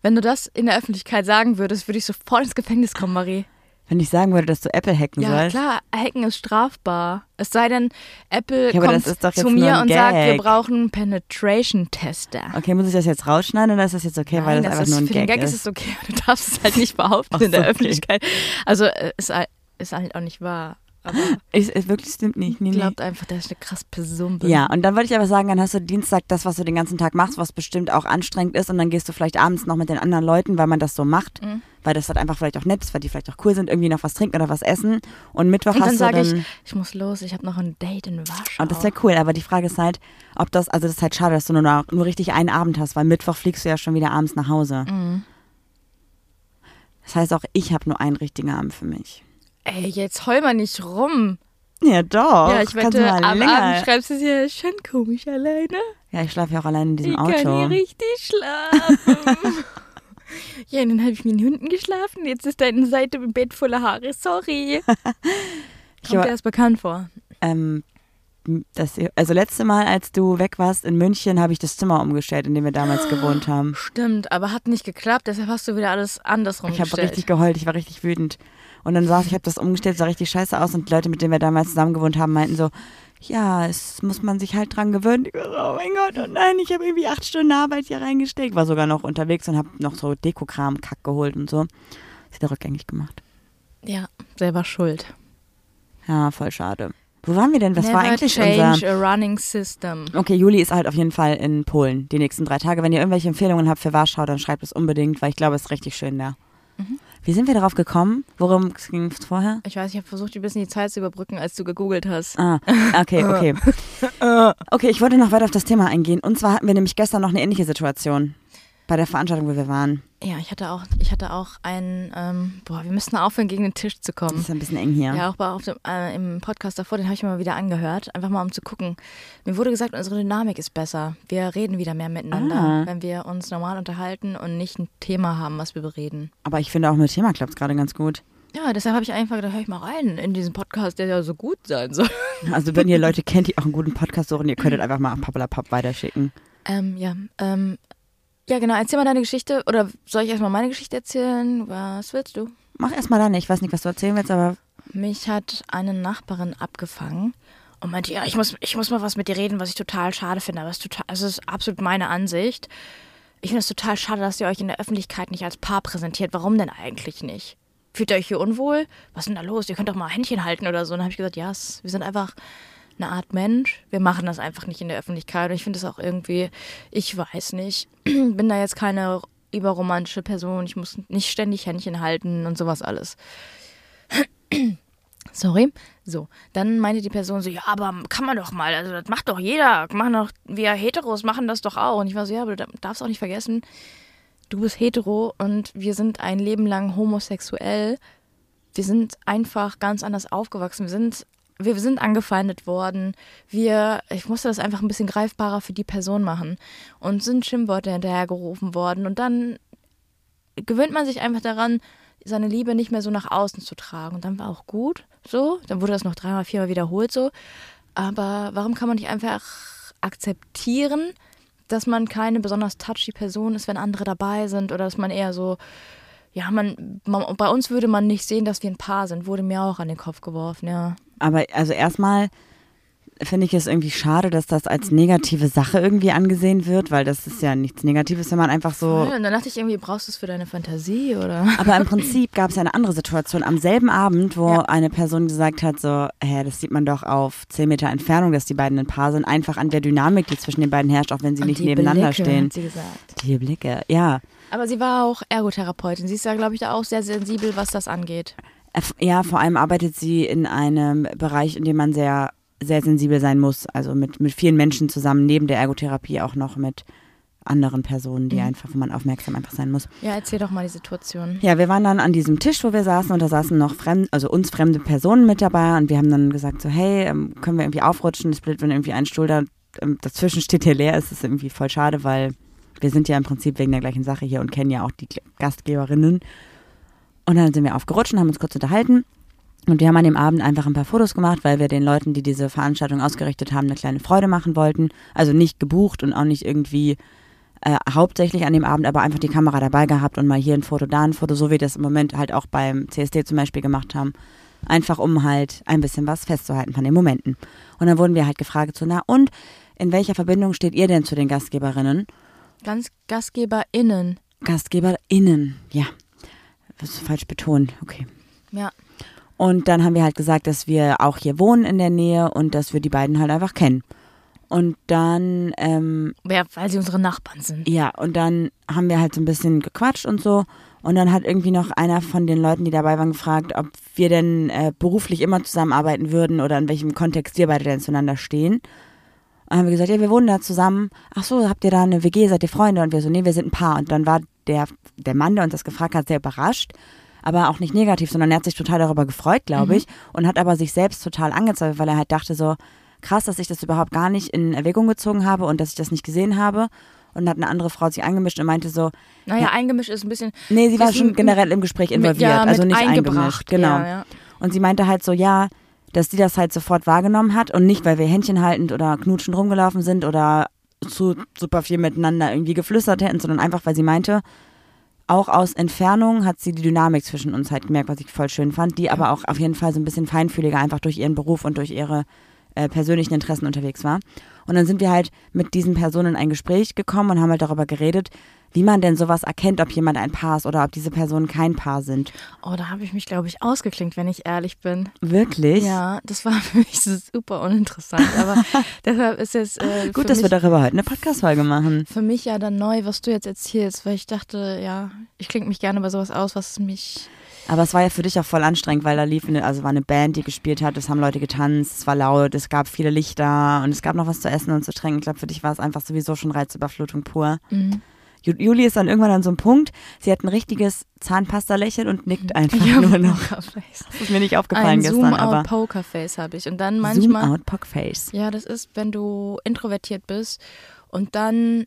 wenn du das in der Öffentlichkeit sagen würdest, würde ich sofort ins Gefängnis kommen, Marie. Wenn ich sagen würde, dass du Apple hacken Ja, sollst. klar, hacken ist strafbar. Es sei denn, Apple Ja, kommt das zu mir und sagt, wir brauchen einen Penetration-Tester. Okay, muss ich das jetzt rausschneiden oder ist das jetzt okay, weil das, einfach ist, nur ein für Gag, den Gag ist? ist es okay, du darfst es halt nicht behaupten Ach in der so, okay. Öffentlichkeit. Also äh, ist, halt- ist halt auch nicht wahr. Aber Ich, es wirklich stimmt nicht. Nee, nee. glaubt einfach, dass ich eine krass Person bin. Ja, und dann wollte ich aber sagen, dann hast du Dienstag das, was du den ganzen Tag machst, was bestimmt auch anstrengend ist und dann gehst du vielleicht abends noch mit den anderen Leuten, weil man das so macht, Mhm. weil das halt einfach vielleicht auch nett ist, weil die vielleicht auch cool sind, irgendwie noch was trinken oder was essen und Mittwoch Und dann hast du sage dann... ich, ich muss los, ich habe noch ein Date in Warschau. Und das wäre cool, aber die Frage ist halt, ob das, also das ist halt schade, dass du nur, noch- nur richtig einen Abend hast, weil Mittwoch fliegst du ja schon wieder abends nach Hause. Mhm. Das heißt auch, ich habe nur einen richtigen Abend für mich. Ey, jetzt heul mal nicht rum. Ja, doch. ja, ich wette, mal am länger. Abend schreibst du es ja schon komisch alleine. Ja, ich schlafe ja auch allein in diesem ich Auto. kann hier richtig schlafen. ja, und dann habe ich mit den Hunden geschlafen. Jetzt ist deine Seite im Bett voller Haare. Sorry. Kommt dir das bekannt vor? ähm, das, also letzte Mal, als du weg warst in München, habe ich das Zimmer umgestellt, in dem wir damals gewohnt haben. Stimmt, aber hat nicht geklappt. Deshalb hast du wieder alles andersrum Ich habe richtig geheult, ich war richtig wütend. Und dann saß ich, habe das umgestellt, sah richtig scheiße aus und die Leute, mit denen wir damals zusammen gewohnt haben, meinten so, ja, es muss man sich halt dran gewöhnen. Ich war so, oh mein Gott, oh nein, ich habe irgendwie acht Stunden Arbeit hier reingesteckt. War sogar noch unterwegs und habe noch so Dekokram, Kack geholt und so. Ist wieder rückgängig gemacht. Ja, selber schuld. Ja, voll schade. Wo waren wir denn? Was Never war eigentlich change unser... a running system. Okay, Juli ist halt auf jeden Fall in Polen die nächsten drei Tage. Wenn ihr irgendwelche Empfehlungen habt für Warschau, dann schreibt es unbedingt, weil ich glaube, es ist richtig schön da. Mhm. Wie sind wir darauf gekommen? Worum ging es vorher? Ich weiß, ich habe versucht, ein bisschen die Zeit zu überbrücken, als du gegoogelt hast. Ah, okay, okay. Okay, ich wollte noch weiter auf das Thema eingehen. Und zwar hatten wir nämlich gestern noch eine ähnliche Situation bei der Veranstaltung, wo wir waren. Ja, ich hatte auch, ich hatte auch einen, ähm, boah, wir müssten aufhören, gegen den Tisch zu Das kommen. ist ein bisschen eng hier. Ja, auch bei, auf dem, äh, im Podcast davor, den habe ich mir mal wieder angehört, einfach mal um zu gucken. Mir wurde gesagt, unsere Dynamik ist besser. Wir reden wieder mehr miteinander, Ah. wenn wir uns normal unterhalten und nicht ein Thema haben, was wir bereden. Aber ich finde auch mit Thema klappt es gerade ganz gut. Ja, deshalb habe ich einfach gedacht, hör ich mal rein in diesen Podcast, der ja so gut sein soll. Also wenn ihr Leute kennt, die auch einen guten Podcast suchen, ihr könntet einfach mal Pappelapapp weiterschicken. Ähm, ja, ähm, ja, genau. Erzähl mal deine Geschichte. Oder soll ich erstmal meine Geschichte erzählen? Was willst du? Mach erstmal dann. Ich weiß nicht, was du erzählen willst, aber Mich hat eine Nachbarin abgefangen und meinte, ja, ich muss, ich muss mal was mit dir reden, was ich total schade finde. Aber es ist, total, es ist absolut meine Ansicht. Ich finde es total schade, dass ihr euch in der Öffentlichkeit nicht als Paar präsentiert. Warum denn eigentlich nicht? Fühlt ihr euch hier unwohl? Was ist denn da los? Ihr könnt doch mal Händchen halten oder so. Und dann habe ich gesagt, ja, es- wir sind einfach eine Art Mensch. Wir machen das einfach nicht in der Öffentlichkeit. Und ich finde es auch irgendwie, ich weiß nicht, bin da jetzt keine überromantische Person. Ich muss nicht ständig Händchen halten und sowas alles. Sorry. So, dann meinte die Person so, ja, aber kann man doch mal, also das macht doch jeder, machen doch, wir Heteros machen das doch auch. Und ich war so, ja, aber du darfst auch nicht vergessen, du bist hetero und wir sind ein Leben lang homosexuell. Wir sind einfach ganz anders aufgewachsen. Wir sind, wir sind angefeindet worden. Wir, ich musste das einfach ein bisschen greifbarer für die Person machen. Und sind Schimpfworte hinterhergerufen worden. Und dann gewöhnt man sich einfach daran, seine Liebe nicht mehr so nach außen zu tragen. Und dann war auch gut so. Dann wurde das noch dreimal, viermal wiederholt so. Aber warum kann man nicht einfach akzeptieren, dass man keine besonders touchy Person ist, wenn andere dabei sind oder dass man eher so, ja, man, man bei uns würde man nicht sehen, dass wir ein Paar sind, wurde mir auch an den Kopf geworfen, ja. Aber also erstmal finde ich es irgendwie schade, dass das als negative Sache irgendwie angesehen wird, weil das ist ja nichts Negatives, wenn man einfach so. Und dann dachte ich irgendwie, brauchst du es für deine Fantasie oder? Aber im Prinzip gab es ja eine andere Situation am selben Abend, wo Ja. eine Person gesagt hat, so, hä, das sieht man doch auf 10 Meter Entfernung, dass die beiden ein Paar sind, einfach an der Dynamik, die zwischen den beiden herrscht, auch wenn sie Und nicht die nebeneinander Blicke, stehen. Hat sie gesagt. Die Blicke, ja. Aber sie war auch Ergotherapeutin. Sie ist ja, glaube ich, da auch sehr sensibel, was das angeht. Ja, vor allem arbeitet sie in einem Bereich, in dem man sehr, sehr sensibel sein muss. Also mit, mit vielen Menschen zusammen, neben der Ergotherapie auch noch mit anderen Personen, die Mhm. einfach, wo man aufmerksam einfach sein muss. Ja, erzähl doch mal die Situation. Ja, wir waren dann an diesem Tisch, wo wir saßen und da saßen noch fremd, also uns fremde Personen mit dabei und wir haben dann gesagt so, hey, ähm, können wir irgendwie aufrutschen? Es blöd, wenn irgendwie ein Stuhl da ähm, dazwischen steht, der leer ist, ist irgendwie voll schade, weil wir sind ja im Prinzip wegen der gleichen Sache hier und kennen ja auch die Gastgeberinnen. Und dann sind wir aufgerutscht und haben uns kurz unterhalten. Und wir haben an dem Abend einfach ein paar Fotos gemacht, weil wir den Leuten, die diese Veranstaltung ausgerichtet haben, eine kleine Freude machen wollten. Also nicht gebucht und auch nicht irgendwie äh, hauptsächlich an dem Abend, aber einfach die Kamera dabei gehabt und mal hier ein Foto, da ein Foto, so wie wir das im Moment halt auch beim CSD zum Beispiel gemacht haben. Einfach um halt ein bisschen was festzuhalten von den Momenten. Und dann wurden wir halt gefragt, so, na und in welcher Verbindung steht ihr denn zu den Gastgeberinnen? Ganz GastgeberInnen. GastgeberInnen, ja. Das ist falsch betont, okay. Ja. Und dann haben wir halt gesagt, dass wir auch hier wohnen in der Nähe und dass wir die beiden halt einfach kennen. Und dann, ähm, Ja, weil sie unsere Nachbarn sind. ja, und dann haben wir halt so ein bisschen gequatscht und so. Und dann hat irgendwie noch einer von den Leuten, die dabei waren, gefragt, ob wir denn äh, beruflich immer zusammenarbeiten würden oder in welchem Kontext wir beide denn zueinander stehen. Und dann haben wir gesagt, ja, wir wohnen da zusammen. Ach so, habt ihr da eine WG, seid ihr Freunde? Und wir so, nee, wir sind ein Paar. Und dann war der, der Mann, der uns das gefragt hat, sehr überrascht. Aber auch nicht negativ, sondern er hat sich total darüber gefreut, glaube ich. Und hat aber sich selbst total angezweifelt, weil er halt dachte so, krass, dass ich das überhaupt gar nicht in Erwägung gezogen habe und dass ich das nicht gesehen habe. Und dann hat eine andere Frau sich eingemischt und meinte so, Naja, eingemischt ist ein bisschen. nee, sie war schon generell im Gespräch mit- involviert, ja, also mit nicht eingebracht. eingemischt. Genau. Ja, ja. Und sie meinte halt so, ja, dass die das halt sofort wahrgenommen hat und nicht, weil wir Händchen haltend oder knutschend rumgelaufen sind oder zu super viel miteinander irgendwie geflüstert hätten, sondern einfach, weil sie meinte, auch aus Entfernung hat sie die Dynamik zwischen uns halt gemerkt, was ich voll schön fand, die aber auch auf jeden Fall so ein bisschen feinfühliger einfach durch ihren Beruf und durch ihre äh, persönlichen Interessen unterwegs war. Und dann sind wir halt mit diesen Personen in ein Gespräch gekommen und haben halt darüber geredet, wie man denn sowas erkennt, ob jemand ein Paar ist oder ob diese Personen kein Paar sind. Oh, da habe ich mich, glaube ich, ausgeklinkt, wenn ich ehrlich bin. Wirklich? Ja, das war für mich super uninteressant. Aber deshalb ist es äh, Gut, dass mich, wir darüber heute eine Podcast-Folge machen. für mich ja dann neu, was du jetzt erzählst, weil ich dachte, ja, ich klinge mich gerne bei sowas aus, was mich. Aber es war ja für dich auch voll anstrengend, weil da lief eine, also war eine Band, die gespielt hat, es haben Leute getanzt, es war laut, es gab viele Lichter und es gab noch was zu essen und zu trinken. Ich glaube, für dich war es einfach sowieso schon Reizüberflutung pur. Mhm. Ju- Juli ist dann irgendwann an so einem Punkt, sie hat ein richtiges Zahnpasta-Lächeln und nickt einfach Ja, nur noch. Pokerface. Das ist mir nicht aufgefallen Ein gestern, aber Zoom-out-Pokerface habe ich. Und dann manchmal. Zoom out Pockface. Ja, das ist, wenn du introvertiert bist und dann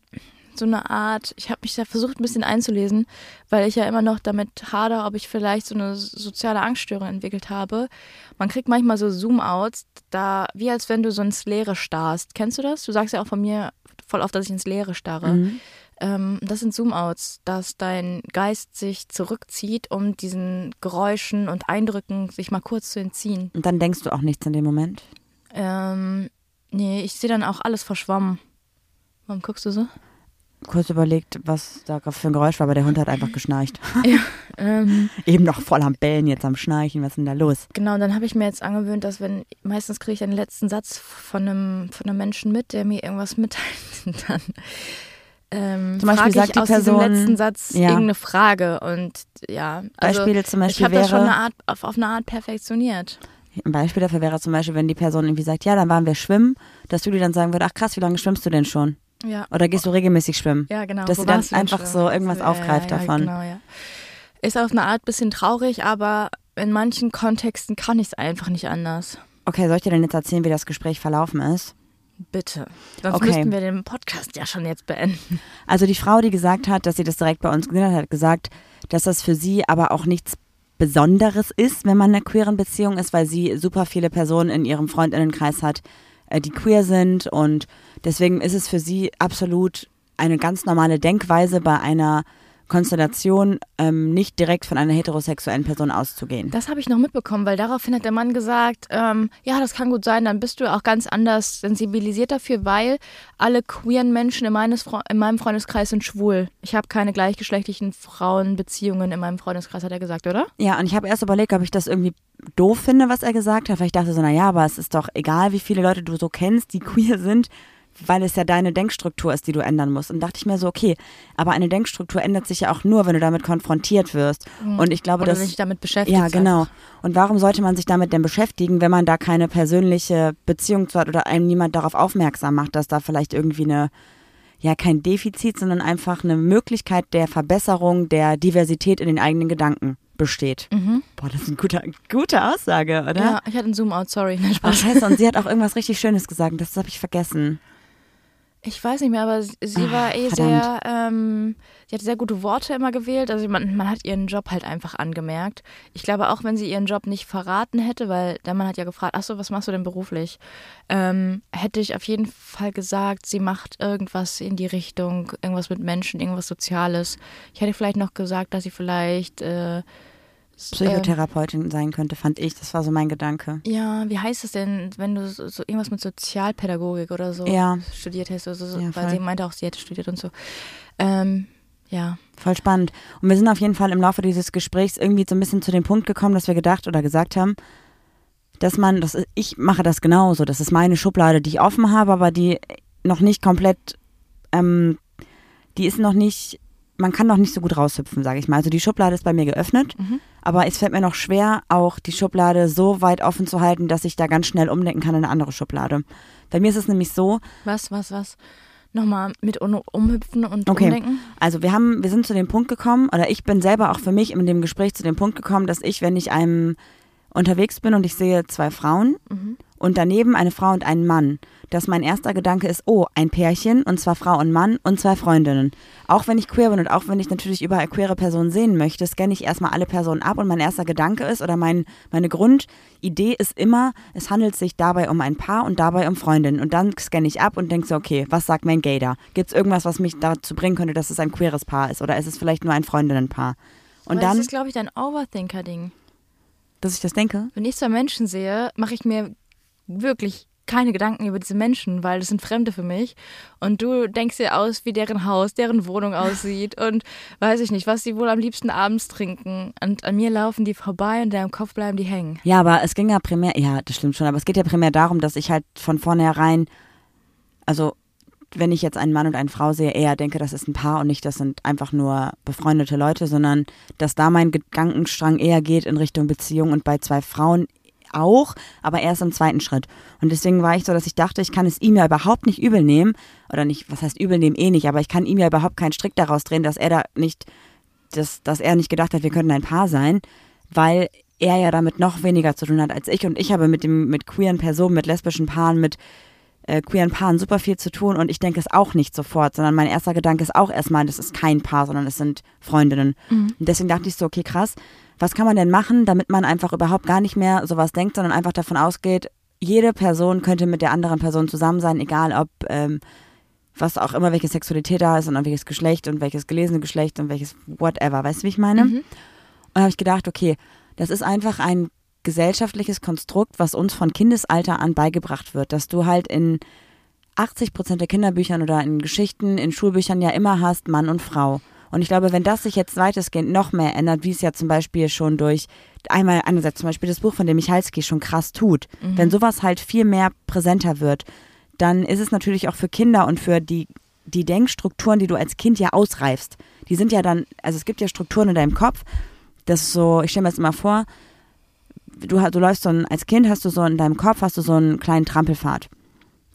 so eine Art, ich habe mich da versucht ein bisschen einzulesen, weil ich ja immer noch damit hader, ob ich vielleicht so eine soziale Angststörung entwickelt habe. Man kriegt manchmal so Zoom-Outs, da wie als wenn du so ins Leere starrst. Kennst du das? Du sagst ja auch von mir voll oft, dass ich ins Leere starre. Mhm. Ähm, das sind Zoom-Outs, dass dein Geist sich zurückzieht, um diesen Geräuschen und Eindrücken sich mal kurz zu entziehen. Und dann denkst du auch nichts in dem Moment. Ähm, nee, ich sehe dann auch alles verschwommen. Warum guckst du so? Kurz überlegt, was da für ein Geräusch war, aber der Hund hat einfach geschnarcht. Ähm, Eben noch voll am Bellen, jetzt am Schnarchen, was ist denn da los? genau, und dann habe ich mir jetzt angewöhnt, dass wenn, meistens kriege ich den letzten Satz von einem, von einem Menschen mit, der mir irgendwas mitteilt, dann ähm, Zum Beispiel frage ich sagt die aus Person- diesem letzten Satz Ja. irgendeine Frage und ja, also Beispiel zum ich Beispiel habe das schon eine Art, auf, auf eine Art perfektioniert. Ein Beispiel dafür wäre zum Beispiel, wenn die Person irgendwie sagt, ja, dann waren wir schwimmen, dass Julie dann sagen würde, ach krass, wie lange schwimmst du denn schon? Ja, Oder gehst du regelmäßig schwimmen? ja genau. dass Wo sie dann einfach schon? so irgendwas ja, aufgreift ja, davon. Genau, ja. Ist auf eine Art bisschen traurig, aber in manchen Kontexten kann ich es einfach nicht anders. Okay, soll ich dir denn jetzt erzählen, wie das Gespräch verlaufen ist? Bitte. Sonst Okay. müssten wir den Podcast ja schon jetzt beenden. Also die Frau, die gesagt hat, dass sie das direkt bei uns gesehen hat, hat gesagt, dass das für sie aber auch nichts Besonderes ist, wenn man in einer queeren Beziehung ist, weil sie super viele Personen in ihrem Freundinnenkreis hat, äh, die queer sind und deswegen ist es für sie absolut eine ganz normale Denkweise bei einer Konstellation ähm, nicht direkt von einer heterosexuellen Person auszugehen. Das habe ich noch mitbekommen, weil daraufhin hat der Mann gesagt, ähm, ja, das kann gut sein, dann bist du auch ganz anders sensibilisiert dafür, weil alle queeren Menschen in, meines, in meinem Freundeskreis sind schwul. Ich habe keine gleichgeschlechtlichen Frauenbeziehungen in meinem Freundeskreis, hat er gesagt, oder? Ja, und ich habe erst überlegt, ob ich das irgendwie doof finde, was er gesagt hat, weil ich dachte so, naja, aber es ist doch egal, wie viele Leute du so kennst, die queer sind, weil es ja deine Denkstruktur ist, die du ändern musst. Und dachte ich mir so, okay, aber eine Denkstruktur ändert sich ja auch nur, wenn du damit konfrontiert wirst. Und ich glaube, Oder dass sich damit beschäftigt. ja, genau. Und warum sollte man sich damit denn beschäftigen, wenn man da keine persönliche Beziehung zu hat oder einem niemand darauf aufmerksam macht, dass da vielleicht irgendwie eine, ja, kein Defizit, sondern einfach eine Möglichkeit der Verbesserung der Diversität in den eigenen Gedanken besteht. Boah, das ist eine gute, gute Aussage, oder? Ja, ich hatte einen Zoom-out, sorry. Nein, Oh, Spaß. scheiße, und sie hat auch irgendwas richtig Schönes gesagt, das habe ich vergessen. Ich weiß nicht mehr, aber sie, Ah, war eh verdammt. sehr, ähm, sie hat sehr gute Worte immer gewählt. Also man, man hat ihren Job halt einfach angemerkt. Ich glaube auch, wenn sie ihren Job nicht verraten hätte, weil der Mann hat ja gefragt, ach so, was machst du denn beruflich? Ähm, hätte ich auf jeden Fall gesagt, sie macht irgendwas in die Richtung, irgendwas mit Menschen, irgendwas Soziales. Ich hätte vielleicht noch gesagt, dass sie vielleicht äh, s- äh, Psychotherapeutin sein könnte, fand ich. Das war so mein Gedanke. ja, wie heißt es denn, wenn du so, so irgendwas mit Sozialpädagogik oder so Ja. studiert hast? Oder so, Ja, weil sie meinte auch, sie hätte studiert und so. Ähm, ja. Voll spannend. Und wir sind auf jeden Fall im Laufe dieses Gesprächs irgendwie so ein bisschen zu dem Punkt gekommen, dass wir gedacht oder gesagt haben, dass man, das ist, ich mache das genauso. Das ist meine Schublade, die ich offen habe, aber die noch nicht komplett, ähm, die ist noch nicht, man kann noch nicht so gut raushüpfen, sage ich mal. Also die Schublade ist bei mir geöffnet, Mhm. aber es fällt mir noch schwer, auch die Schublade so weit offen zu halten, dass ich da ganz schnell umdenken kann in eine andere Schublade. Bei mir ist es nämlich so, Was, was, was? Nochmal mit umhüpfen und Okay. umdenken? Also wir haben, wir sind zu dem Punkt gekommen, oder ich bin selber auch für mich in dem Gespräch zu dem Punkt gekommen, dass ich, wenn ich einem unterwegs bin und ich sehe zwei Frauen Mhm. und daneben eine Frau und einen Mann, dass mein erster Gedanke ist, oh, ein Pärchen und zwar Frau und Mann und zwei Freundinnen. Auch wenn ich queer bin und auch wenn ich natürlich überall queere Personen sehen möchte, scanne ich erstmal alle Personen ab und mein erster Gedanke ist oder mein, meine Grundidee ist immer, es handelt sich dabei um ein Paar und dabei um Freundinnen. Und dann scanne ich ab und denke so, okay, was sagt mein Gay da? Gibt es irgendwas, was mich dazu bringen könnte, dass es ein queeres Paar ist oder ist es vielleicht nur ein Freundinnenpaar? Und dann, das ist, glaube ich, dein Overthinker-Ding. dass ich das denke, Wenn ich zwei Menschen sehe, mache ich mir wirklich keine Gedanken über diese Menschen, weil das sind Fremde für mich. Und du denkst dir aus, wie deren Haus, deren Wohnung aussieht und weiß ich nicht, was sie wohl am liebsten abends trinken. Und an mir laufen die vorbei und in deinem Kopf bleiben die hängen. Ja, aber es ging ja primär, ja, das stimmt schon, aber es geht ja primär darum, dass ich halt von vornherein, also wenn ich jetzt einen Mann und eine Frau sehe, eher denke, das ist ein Paar und nicht, das sind einfach nur befreundete Leute, sondern dass da mein Gedankenstrang eher geht in Richtung Beziehung und bei zwei Frauen auch, aber erst im zweiten Schritt. Und deswegen war ich so, dass ich dachte, ich kann es ihm ja überhaupt nicht übel nehmen, oder nicht, was heißt übel nehmen, eh nicht, aber ich kann ihm ja überhaupt keinen Strick daraus drehen, dass er da nicht, dass, dass er nicht gedacht hat, wir könnten ein Paar sein, weil er ja damit noch weniger zu tun hat als ich und ich habe mit dem mit queeren Personen, mit lesbischen Paaren, mit äh, queeren Paaren super viel zu tun und ich denke es auch nicht sofort, sondern mein erster Gedanke ist auch erstmal, das ist kein Paar, sondern es sind Freundinnen. Und deswegen dachte ich so, okay, krass, was kann man denn machen, damit man einfach überhaupt gar nicht mehr sowas denkt, sondern einfach davon ausgeht, jede Person könnte mit der anderen Person zusammen sein, egal ob ähm, was auch immer, welche Sexualität da ist und welches Geschlecht und welches gelesene Geschlecht und welches whatever, weißt du, wie ich meine? Und da habe ich gedacht, okay, das ist einfach ein gesellschaftliches Konstrukt, was uns von Kindesalter an beigebracht wird, dass du halt in 80 Prozent der Kinderbüchern oder in Geschichten, in Schulbüchern ja immer hast Mann und Frau. Und ich glaube, wenn das sich jetzt weitestgehend noch mehr ändert, wie es ja zum Beispiel schon durch einmal einerseits zum Beispiel das Buch von dem Michalski schon krass tut, wenn sowas halt viel mehr präsenter wird, dann ist es natürlich auch für Kinder und für die, die Denkstrukturen, die du als Kind ja ausreifst. Die sind ja dann, also es gibt ja Strukturen in deinem Kopf, das ist so, ich stelle mir jetzt mal vor, du, du läufst so ein, als Kind hast du so in deinem Kopf hast du so einen kleinen Trampelpfad.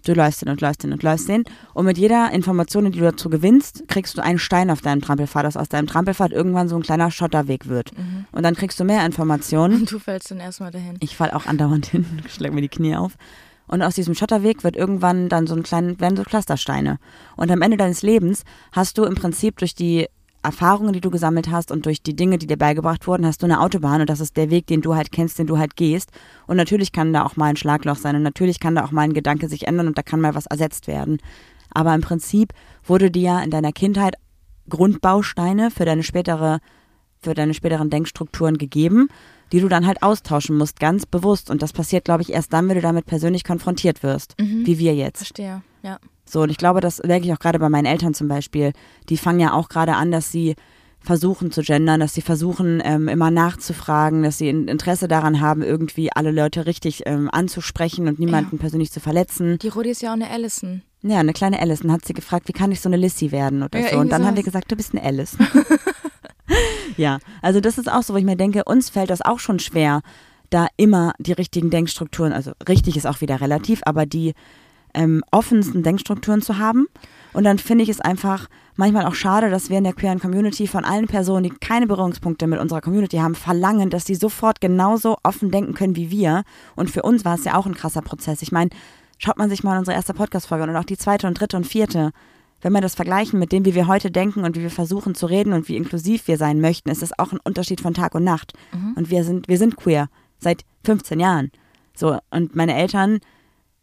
Du läufst den und läufst den und läufst den. Und mit jeder Information, die du dazu gewinnst, kriegst du einen Stein auf deinem Trampelpfad, dass aus deinem Trampelpfad irgendwann so ein kleiner Schotterweg wird. Und dann kriegst du mehr Informationen. Und du fällst dann erstmal dahin. Ich fall auch andauernd hin, schlag mir die Knie auf. Und aus diesem Schotterweg wird irgendwann dann so ein kleinen, werden so Clustersteine. Und am Ende deines Lebens hast du im Prinzip durch die Erfahrungen, die du gesammelt hast und durch die Dinge, die dir beigebracht wurden, hast du eine Autobahn und das ist der Weg, den du halt kennst, den du halt gehst. Und natürlich kann da auch mal ein Schlagloch sein und natürlich kann da auch mal ein Gedanke sich ändern und da kann mal was ersetzt werden. Aber im Prinzip wurde dir ja in deiner Kindheit Grundbausteine für deine spätere, für deine späteren Denkstrukturen gegeben, die du dann halt austauschen musst, ganz bewusst. Und das passiert, glaube ich, erst dann, wenn du damit persönlich konfrontiert wirst, wie wir jetzt. Verstehe, ja. So, und ich glaube, das merke ich auch gerade bei meinen Eltern zum Beispiel. Die fangen ja auch gerade an, dass sie versuchen zu gendern, dass sie versuchen, ähm, immer nachzufragen, dass sie ein Interesse daran haben, irgendwie alle Leute richtig ähm, anzusprechen und niemanden persönlich zu verletzen. Die Rudi ist ja auch eine Allison. Ja, eine kleine Allison hat sie gefragt, wie kann ich so eine Lissy werden oder Ja, so. Und dann haben wir sowas. gesagt, du bist eine Alice. ja, also das ist auch so, wo ich mir denke, uns fällt das auch schon schwer, da immer die richtigen Denkstrukturen, also richtig ist auch wieder relativ, aber die ähm, offensten Denkstrukturen zu haben. Und dann finde ich es einfach manchmal auch schade, dass wir in der queeren Community von allen Personen, die keine Berührungspunkte mit unserer Community haben, verlangen, dass sie sofort genauso offen denken können wie wir. Und für uns war es ja auch ein krasser Prozess. Ich meine, schaut man sich mal unsere erste Podcast-Folge an und auch die zweite und dritte und vierte. Wenn wir das vergleichen mit dem, wie wir heute denken und wie wir versuchen zu reden und wie inklusiv wir sein möchten, ist das auch ein Unterschied von Tag und Nacht. Und wir sind, wir sind queer seit 15 Jahren. So, und meine Eltern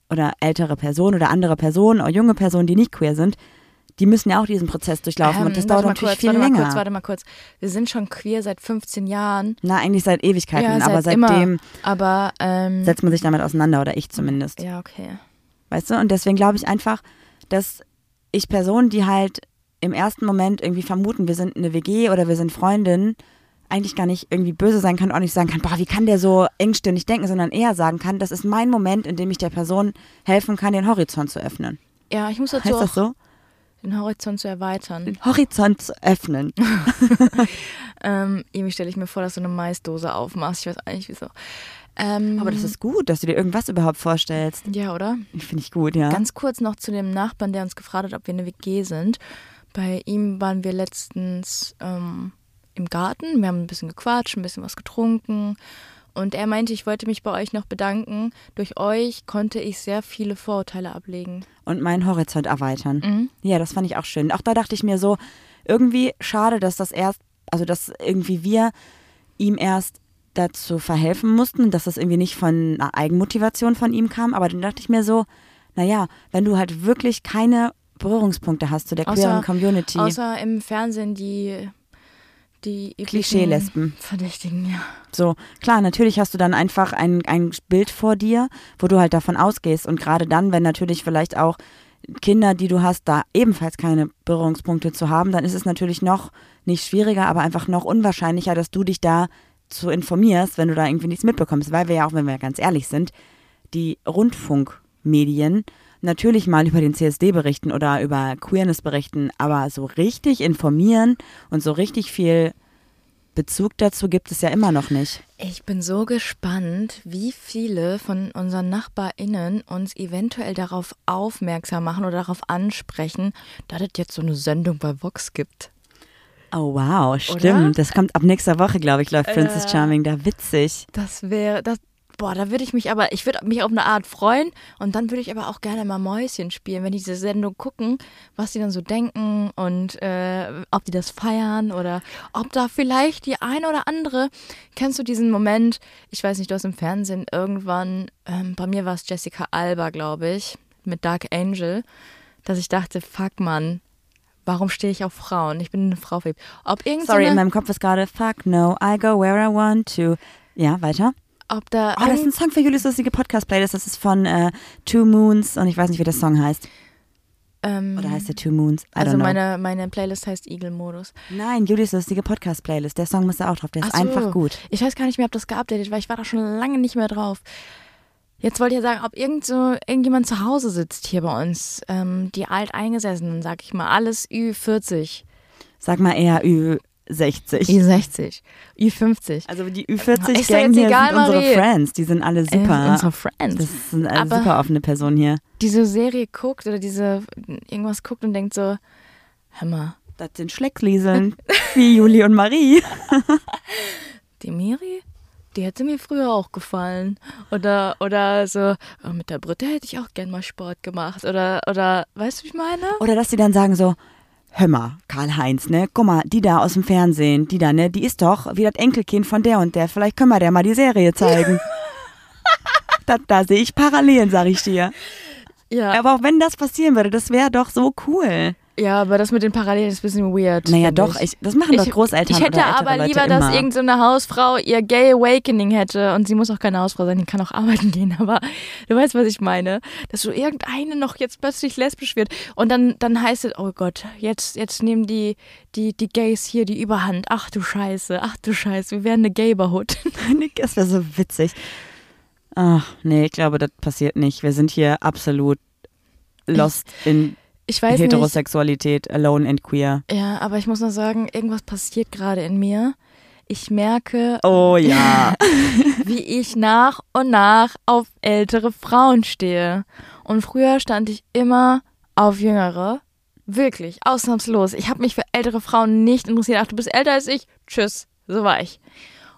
oder ältere Personen oder andere Personen oder junge Personen, die nicht queer sind, die müssen ja auch diesen Prozess durchlaufen Ähm, und das dauert natürlich kurz, viel warte länger. Mal kurz, warte mal kurz. Wir sind schon queer seit 15 Jahren. Na, eigentlich seit Ewigkeiten, Ja, aber seit immer. seitdem Aber, ähm, setzt man sich damit auseinander oder ich zumindest. ja, okay. Weißt du? Und deswegen glaube ich einfach, dass ich Personen, die halt im ersten Moment irgendwie vermuten, wir sind eine WG oder wir sind Freundinnen, eigentlich gar nicht irgendwie böse sein kann, auch nicht sagen kann, boah, wie kann der so engstirnig denken, sondern eher sagen kann, das ist mein Moment, in dem ich der Person helfen kann, den Horizont zu öffnen. Ja, ich muss dazu Heißt auch das so? den Horizont zu erweitern. Den Horizont zu öffnen. Ähm, irgendwie stelle ich mir vor, dass du eine Maisdose aufmachst. Ich weiß eigentlich wieso. Ähm, Aber das ist gut, dass du dir irgendwas überhaupt vorstellst. Ja, oder? Finde ich gut, ja. Ganz kurz noch zu dem Nachbarn, der uns gefragt hat, ob wir eine WG sind. Bei ihm waren wir letztens ähm, im Garten. Wir haben ein bisschen gequatscht, ein bisschen was getrunken. Und er meinte, ich wollte mich bei euch noch bedanken. Durch euch konnte ich sehr viele Vorurteile ablegen. und meinen Horizont erweitern. Mhm. Ja, das fand ich auch schön. Auch da dachte ich mir so, irgendwie schade, dass das erst, also dass irgendwie wir ihm erst dazu verhelfen mussten, dass das irgendwie nicht von einer Eigenmotivation von ihm kam. Aber dann dachte ich mir so, naja, wenn du halt wirklich keine Berührungspunkte hast zu der Außer- queeren Community. Außer im Fernsehen die, die Klischee-Lesben. Verdächtigen, ja. So, klar, natürlich hast du dann einfach ein, ein Bild vor dir, wo du halt davon ausgehst. Und gerade dann, wenn natürlich vielleicht auch Kinder, die du hast, da ebenfalls keine Berührungspunkte zu haben, dann ist es natürlich noch nicht schwieriger, aber einfach noch unwahrscheinlicher, dass du dich da zu informierst, wenn du da irgendwie nichts mitbekommst. Weil wir ja auch, wenn wir ganz ehrlich sind, die Rundfunkmedien natürlich mal über den CSD berichten oder über Queerness berichten, aber so richtig informieren und so richtig viel Bezug dazu gibt es ja immer noch nicht. Ich bin so gespannt, wie viele von unseren NachbarInnen uns eventuell darauf aufmerksam machen oder darauf ansprechen, dass es jetzt so eine Sendung bei Vox gibt. Oh wow, Oder? stimmt. Das kommt ab nächster Woche, glaube ich, läuft Princess Äh. Charming da. Witzig. Das wäre, das, boah, da würde ich mich aber, ich würde mich auf eine Art freuen und dann würde ich aber auch gerne mal Mäuschen spielen, wenn die diese Sendung gucken, was die dann so denken und äh, ob die das feiern oder ob da vielleicht die eine oder andere, kennst du diesen Moment, ich weiß nicht, du hast im Fernsehen irgendwann, ähm, bei mir war es Jessica Alba, glaube ich, mit Dark Angel, dass ich dachte, fuck man, warum stehe ich auf Frauen? Ich bin eine Frau. Ob so Sorry, in eine, meinem Kopf ist gerade Fuck no, I go where I want to. Ja, weiter. Ob da Oh, das ist ein Song für Julius lustige Podcast-Playlist. Das ist von äh, Two Moons und ich weiß nicht, wie der Song heißt. ähm, Oder heißt der Two Moons? I Also meine, meine Playlist heißt Eagle-Modus. Nein, Julius lustige Podcast-Playlist. Der Song muss da auch drauf. Der ist so. einfach gut. Ich weiß gar nicht mehr, ob das geupdatet war. Ich war da schon lange nicht mehr drauf. Jetzt wollte ich ja sagen, ob irgend so, irgendjemand zu Hause sitzt hier bei uns. Ähm, die Alteingesessenen, sag ich mal. Alles Ü40, Sag mal eher Ü60. Ü60, Ü50. Also die Ist doch Ü40-Gang jetzt hier egal, sind unsere Marie. Friends. Die sind alle super. Äh, unsere Friends. das sind alle Aber- super offene Personen hier. Diese Serie guckt oder diese irgendwas guckt und denkt so, hör mal, Das sind Schlecklieseln. wie Juli und Marie. die Miri, die hätte mir früher auch gefallen. Oder, oder so, oh, mit der Britte hätte ich auch gern mal Sport gemacht. Oder, oder, weißt du, wie ich meine? Oder dass die dann sagen so, hör mal, Karl-Heinz, ne, guck mal, die da aus dem Fernsehen, die da, ne, die ist doch wie das Enkelkind von der und der. Vielleicht können wir der mal die Serie zeigen. da, da sehe ich Parallelen, sag ich dir. Ja, Aber auch wenn das passieren würde, das wäre doch so cool. Ja, aber das mit den Parallelen ist ein bisschen weird. Naja, doch, ich, das machen doch Großeltern Ich hätte aber Leute lieber, immer. dass irgendeine Hausfrau ihr Gay Awakening hätte. Und sie muss auch keine Hausfrau sein, die kann auch arbeiten gehen. Aber du weißt, was ich meine. Dass so irgendeine noch jetzt plötzlich lesbisch wird. Und dann, dann heißt es, oh Gott, jetzt, jetzt nehmen die, die, die Gays hier die Überhand. Ach du Scheiße, ach du Scheiße, wir werden eine Gayberhood. Das wäre so witzig. Ach, nee, ich glaube, das passiert nicht. Wir sind hier absolut lost in Ich weiß nicht. Heterosexualität, alone and queer. Ja, aber ich muss nur sagen, irgendwas passiert gerade in mir. Ich merke, Oh ja. wie ich nach und nach auf ältere Frauen stehe. Und früher stand ich immer auf jüngere. Wirklich, ausnahmslos. Ich habe mich für ältere Frauen nicht interessiert. Ach, du bist älter als ich? Tschüss. So war ich.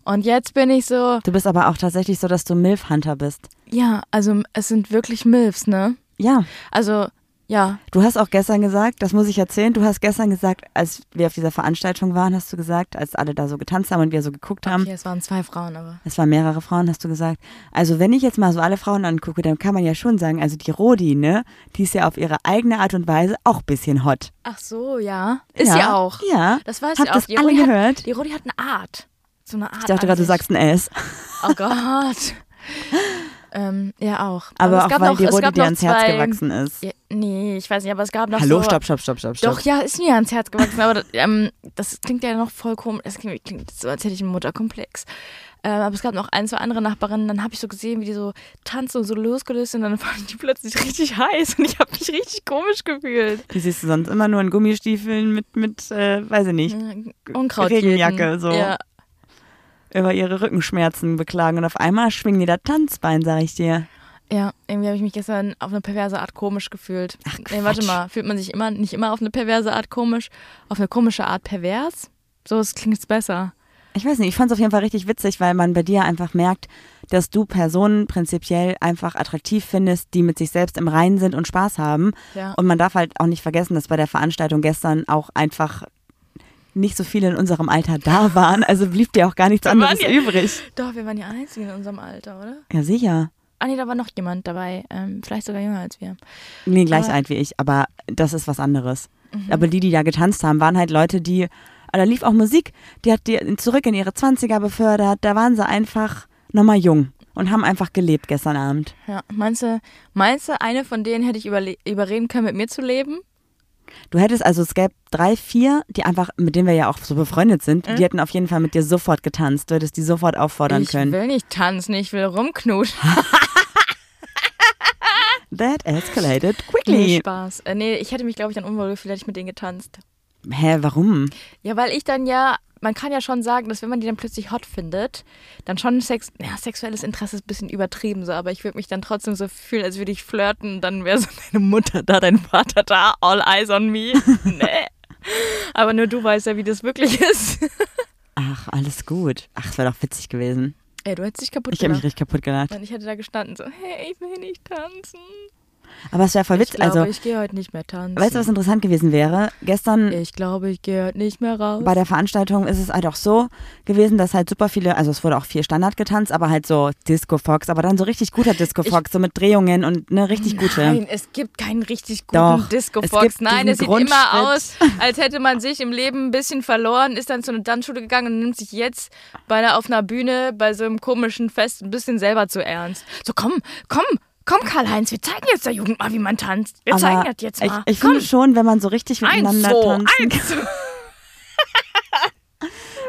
Und jetzt bin ich so, Du bist aber auch tatsächlich so, dass du Milf-Hunter bist. ja, also es sind wirklich Milfs, ne? Ja, Also, ja, du hast auch gestern gesagt, das muss ich erzählen, du hast gestern gesagt, als wir auf dieser Veranstaltung waren, hast du gesagt, als alle da so getanzt haben und wir so geguckt haben, okay, es waren zwei Frauen, aber. es waren mehrere Frauen, hast du gesagt. Also wenn ich jetzt mal so alle Frauen angucke, dann kann man ja schon sagen, also die Rodi, ne, die ist ja auf ihre eigene Art und Weise auch ein bisschen hot. Ach so, ja. Ist ja, sie auch. Ja. Das weiß Habt ich auch. das Die alle Rodi hat, gehört? Die Rodi hat eine Art. So eine Art. Ich dachte gerade, du sagst ein S. Oh Gott. ähm, ja, auch. Aber, es auch gab weil noch, die es gab dir ans Herz gewachsen ist. Ja, nee, ich weiß nicht, aber es gab noch Hallo, so. stopp, stopp, stopp, stopp, stopp. Doch, ja, ist mir ans Herz gewachsen, aber das, ähm, das klingt ja noch voll komisch. Das klingt, klingt so, als hätte ich einen Mutterkomplex. Ähm, aber es gab noch ein, zwei andere Nachbarinnen, dann habe ich so gesehen, wie die so tanzen und so losgelöst sind, und dann fand ich die plötzlich richtig heiß und ich habe mich richtig komisch gefühlt. Die siehst du sonst immer nur in Gummistiefeln mit, mit äh, weiß ich nicht, Unkraut Regenjacke, so. Ja, über ihre Rückenschmerzen beklagen. Und auf einmal schwingen die da Tanzbein, sag ich dir. ja, irgendwie habe ich mich gestern auf eine perverse Art komisch gefühlt. Ach, nee, warte mal, fühlt man sich immer nicht immer auf eine perverse Art komisch, auf eine komische Art pervers? So, es klingt jetzt besser. Ich weiß nicht, ich fand es auf jeden Fall richtig witzig, weil man bei dir einfach merkt, dass du Personen prinzipiell einfach attraktiv findest, die mit sich selbst im Reinen sind und Spaß haben. Ja. Und man darf halt auch nicht vergessen, dass bei der Veranstaltung gestern auch einfach nicht so viele in unserem Alter da waren. Also blieb dir auch gar nichts anderes ja- übrig. Doch, wir waren die Einzigen in unserem Alter, oder? Ja, sicher. Ah nee, da war noch jemand dabei, ähm, vielleicht sogar jünger als wir. Nee, gleich Aber- alt wie ich, aber das ist was anderes. Mhm. Aber die, die da getanzt haben, waren halt Leute, die, da lief auch Musik, die hat die zurück in ihre 20er befördert, da waren sie einfach nochmal jung und haben einfach gelebt gestern Abend. Ja, meinst du, meinst du, eine von denen hätte ich überreden können, mit mir zu leben? Du hättest also, es gäbe drei, vier, die einfach, mit denen wir ja auch so befreundet sind, Mhm. die hätten auf jeden Fall mit dir sofort getanzt. Du hättest die sofort auffordern ich können. will nicht tanzen, ich will rumknutschen. That escalated Nee, quickly. Spaß. Äh, nee, ich hätte mich, glaube ich, dann unwohl gefühlt, hätte ich mit denen getanzt. Hä, warum? Ja, weil ich dann ja, man kann ja schon sagen, dass wenn man die dann plötzlich hot findet, dann schon Sex, ja, sexuelles Interesse ist ein bisschen übertrieben so, aber ich würde mich dann trotzdem so fühlen, als würde ich flirten, dann wäre so deine Mutter da, dein Vater da, all eyes on me. nee. Aber nur du weißt ja, wie das wirklich ist. Ach, alles gut. Ach, es wäre doch witzig gewesen. Ey, du hättest dich kaputt Ich habe mich gemacht. richtig kaputt gelacht. Und ich hätte da gestanden so, hey, ich will nicht tanzen. Aber es wäre voll Ich witzig. glaube, Also, ich gehe heute nicht mehr tanzen. weißt du, was interessant gewesen wäre? Gestern Ich glaube, ich gehe heute nicht mehr raus. bei der Veranstaltung ist es halt auch so gewesen, dass halt super viele, also es wurde auch viel Standard getanzt, aber halt so Disco Fox, aber dann so richtig guter Disco Fox, so mit Drehungen und eine richtig gute. Nein, es gibt keinen richtig guten Doch, Disco es Fox. gibt Nein, es sieht immer aus, als hätte man sich im Leben ein bisschen verloren, ist dann zu einer Tanzschule gegangen und nimmt sich jetzt bei einer, auf einer Bühne bei so einem komischen Fest ein bisschen selber zu ernst. So, komm, komm, komm, Karl-Heinz, wir zeigen jetzt der Jugend mal, wie man tanzt. Wir zeigen das jetzt mal. Ich, ich komm, finde schon, wenn man so richtig eins, miteinander zwei, tanzt. eins.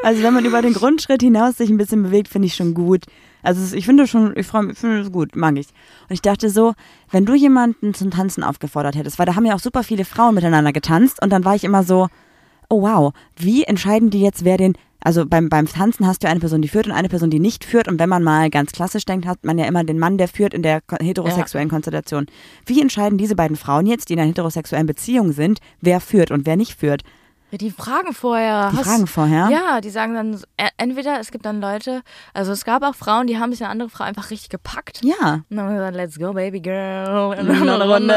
Also wenn man über den Grundschritt hinaus sich ein bisschen bewegt, finde ich schon gut. Also ich finde schon, ich freue mich, finde es gut, mag ich. Und ich dachte so, wenn du jemanden zum Tanzen aufgefordert hättest, weil da haben ja auch super viele Frauen miteinander getanzt und dann war ich immer so, oh wow, wie entscheiden die jetzt, wer den, also beim, beim Tanzen hast du ja eine Person, die führt und eine Person, die nicht führt und wenn man mal ganz klassisch denkt, hat man ja immer den Mann, der führt in der heterosexuellen Konstellation. Wie entscheiden diese beiden Frauen jetzt, die in einer heterosexuellen Beziehung sind, wer führt und wer nicht führt? Ja, die fragen vorher. Die hast- fragen vorher. Ja, die sagen dann, e- entweder es gibt dann Leute, also es gab auch Frauen, die haben sich eine andere Frau einfach richtig gepackt. Ja. Und dann haben wir gesagt, let's go, baby girl. Und dann noch eine Runde.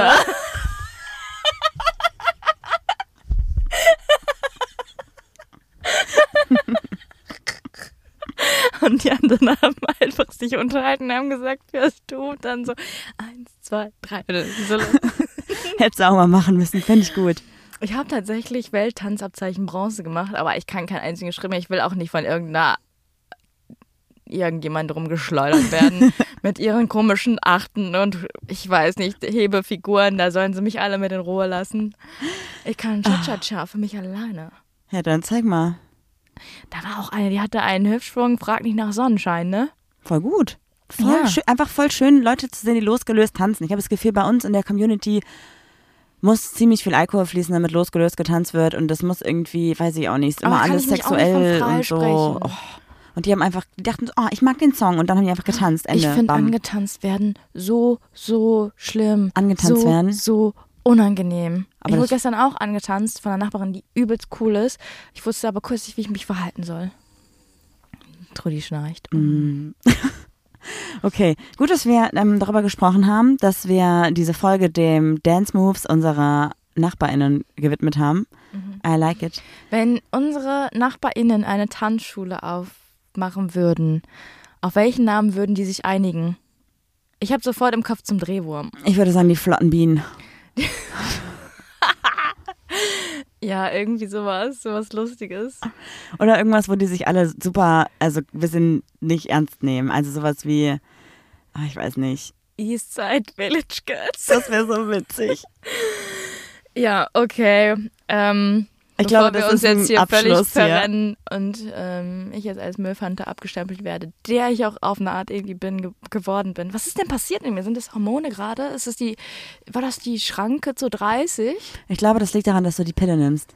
Und die anderen haben einfach sich unterhalten und haben gesagt, wer ist du? Und dann so, eins, zwei, drei. So, Hättest du auch mal machen müssen, fände ich gut. ich habe tatsächlich Welttanzabzeichen Bronze gemacht, aber ich kann keinen einzigen Schritt mehr. Ich will auch nicht von irgendeiner irgendjemand rumgeschleudert werden mit ihren komischen Achten und ich weiß nicht, Hebefiguren, da sollen sie mich alle mit in Ruhe lassen. Ich kann Cha-Cha-Cha für mich alleine. Ja, dann zeig mal. Da war auch eine, die hatte einen Hüftschwung, frag nicht nach Sonnenschein, ne? Voll gut. Voll Ja. schön, einfach voll schön, Leute zu sehen, die losgelöst tanzen. Ich habe das Gefühl, bei uns in der Community muss ziemlich viel Alkohol fließen, damit losgelöst getanzt wird. Und das muss irgendwie, weiß ich auch nicht, immer alles sexuell und so. Oh. Und die haben einfach, die dachten, so, oh, ich mag den Song. Und dann haben die einfach getanzt. Ende. Ich finde angetanzt werden so, so schlimm. Angetanzt so, werden? So unangenehm. Aber ich wurde gestern auch angetanzt von einer Nachbarin, die übelst cool ist. Ich wusste aber kurz nicht, wie ich mich verhalten soll. Trudi schnarcht. Mm. Okay, gut, dass wir ähm, darüber gesprochen haben, dass wir diese Folge dem Dance Moves unserer NachbarInnen gewidmet haben. I like it. Wenn unsere NachbarInnen eine Tanzschule aufmachen würden, auf welchen Namen würden die sich einigen? Ich habe sofort im Kopf zum Drehwurm. Ich würde sagen, die flotten Bienen. Ja, irgendwie sowas, sowas Lustiges. Oder irgendwas, wo die sich alle super, also ein bisschen nicht ernst nehmen. Also sowas wie, ah, ich weiß nicht. Eastside Village Girls. Das wäre so witzig. Ja, okay. Ähm, Ich bevor glaube, wir uns jetzt hier völlig Abschluss hier. verrennen und ähm, ich jetzt als Müllfante abgestempelt werde, der ich auch auf eine Art irgendwie bin ge geworden bin. Was ist denn passiert in mir? Sind das Hormone gerade? Ist es die, war das die Schranke zu 30? Ich glaube, das liegt daran, dass du die Pille nimmst.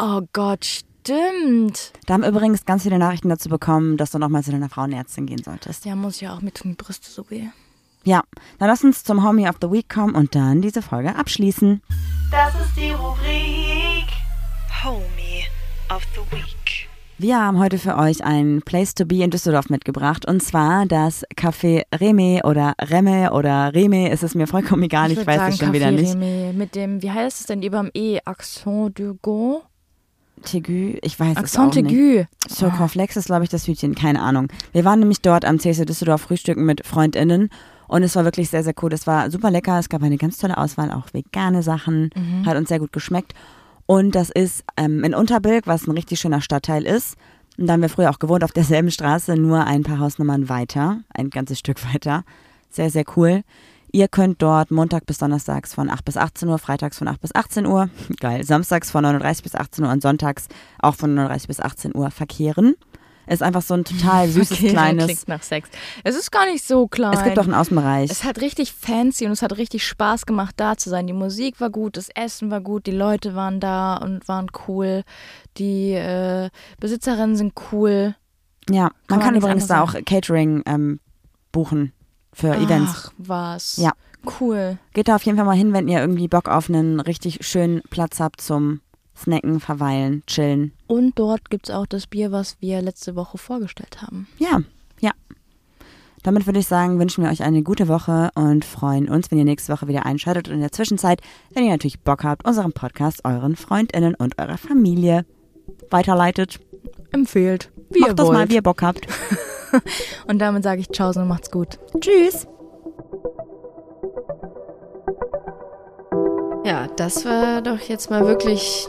Oh Gott, stimmt. Da haben übrigens ganz viele Nachrichten dazu bekommen, dass du nochmal zu deiner Frauenärztin gehen solltest. Ja, muss ja auch mit die Brüste so weh. Ja, dann lass uns zum Homie of the Week kommen und dann diese Folge abschließen. Das ist die Rubrik Homie of the Week. Wir haben heute für euch ein Place to be in Düsseldorf mitgebracht und zwar das Café Reme oder Remme oder Reme. Es ist mir vollkommen egal, ich, würd weiß sagen, es schon Café wieder nicht. Rémy Mit dem, wie heißt es denn überm E? Accent du go? Tegu, ich weiß es auch Accent nicht. Circonflex ist, glaube ich, das Hütchen, keine Ahnung. Wir waren nämlich dort am CSU Düsseldorf frühstücken mit FreundInnen und es war wirklich sehr, sehr cool. Es war super lecker, es gab eine ganz tolle Auswahl, auch vegane Sachen, hat uns sehr gut geschmeckt. Und das ist ähm, in Unterbilk, was ein richtig schöner Stadtteil ist. Und da haben wir früher auch gewohnt, auf derselben Straße, nur ein paar Hausnummern weiter, ein ganzes Stück weiter. Sehr, sehr cool. Ihr könnt dort Montag bis Donnerstags von 8 bis 18 Uhr, freitags von 8 bis 18 Uhr, geil, samstags von 9.30 bis 18 Uhr und sonntags auch von 9.30 bis 18 Uhr verkehren. Ist einfach so ein total süßes, Okay, kleines. Klingt nach Sex. Es ist gar nicht so klein. Es gibt auch einen Außenbereich. Es hat richtig fancy und es hat richtig Spaß gemacht, da zu sein. Die Musik war gut, das Essen war gut, die Leute waren da und waren cool. Die äh, Besitzerinnen sind cool. ja, man man kann übrigens da auch Catering ähm, buchen für Events. Ach, was. Ja. Cool. Geht da auf jeden Fall mal hin, wenn ihr irgendwie Bock auf einen richtig schönen Platz habt zum Snacken, verweilen, chillen. Und dort gibt es auch das Bier, was wir letzte Woche vorgestellt haben. Ja, ja. Damit würde ich sagen, wünschen wir euch eine gute Woche und freuen uns, wenn ihr nächste Woche wieder einschaltet. Und in der Zwischenzeit, wenn ihr natürlich Bock habt, unseren Podcast euren FreundInnen und eurer Familie weiterleitet. Empfehlt. Wie Macht ihr das wollt. mal, wie ihr Bock habt. Und damit sage ich Ciao und macht's gut. Tschüss. Ja, das war doch jetzt mal wirklich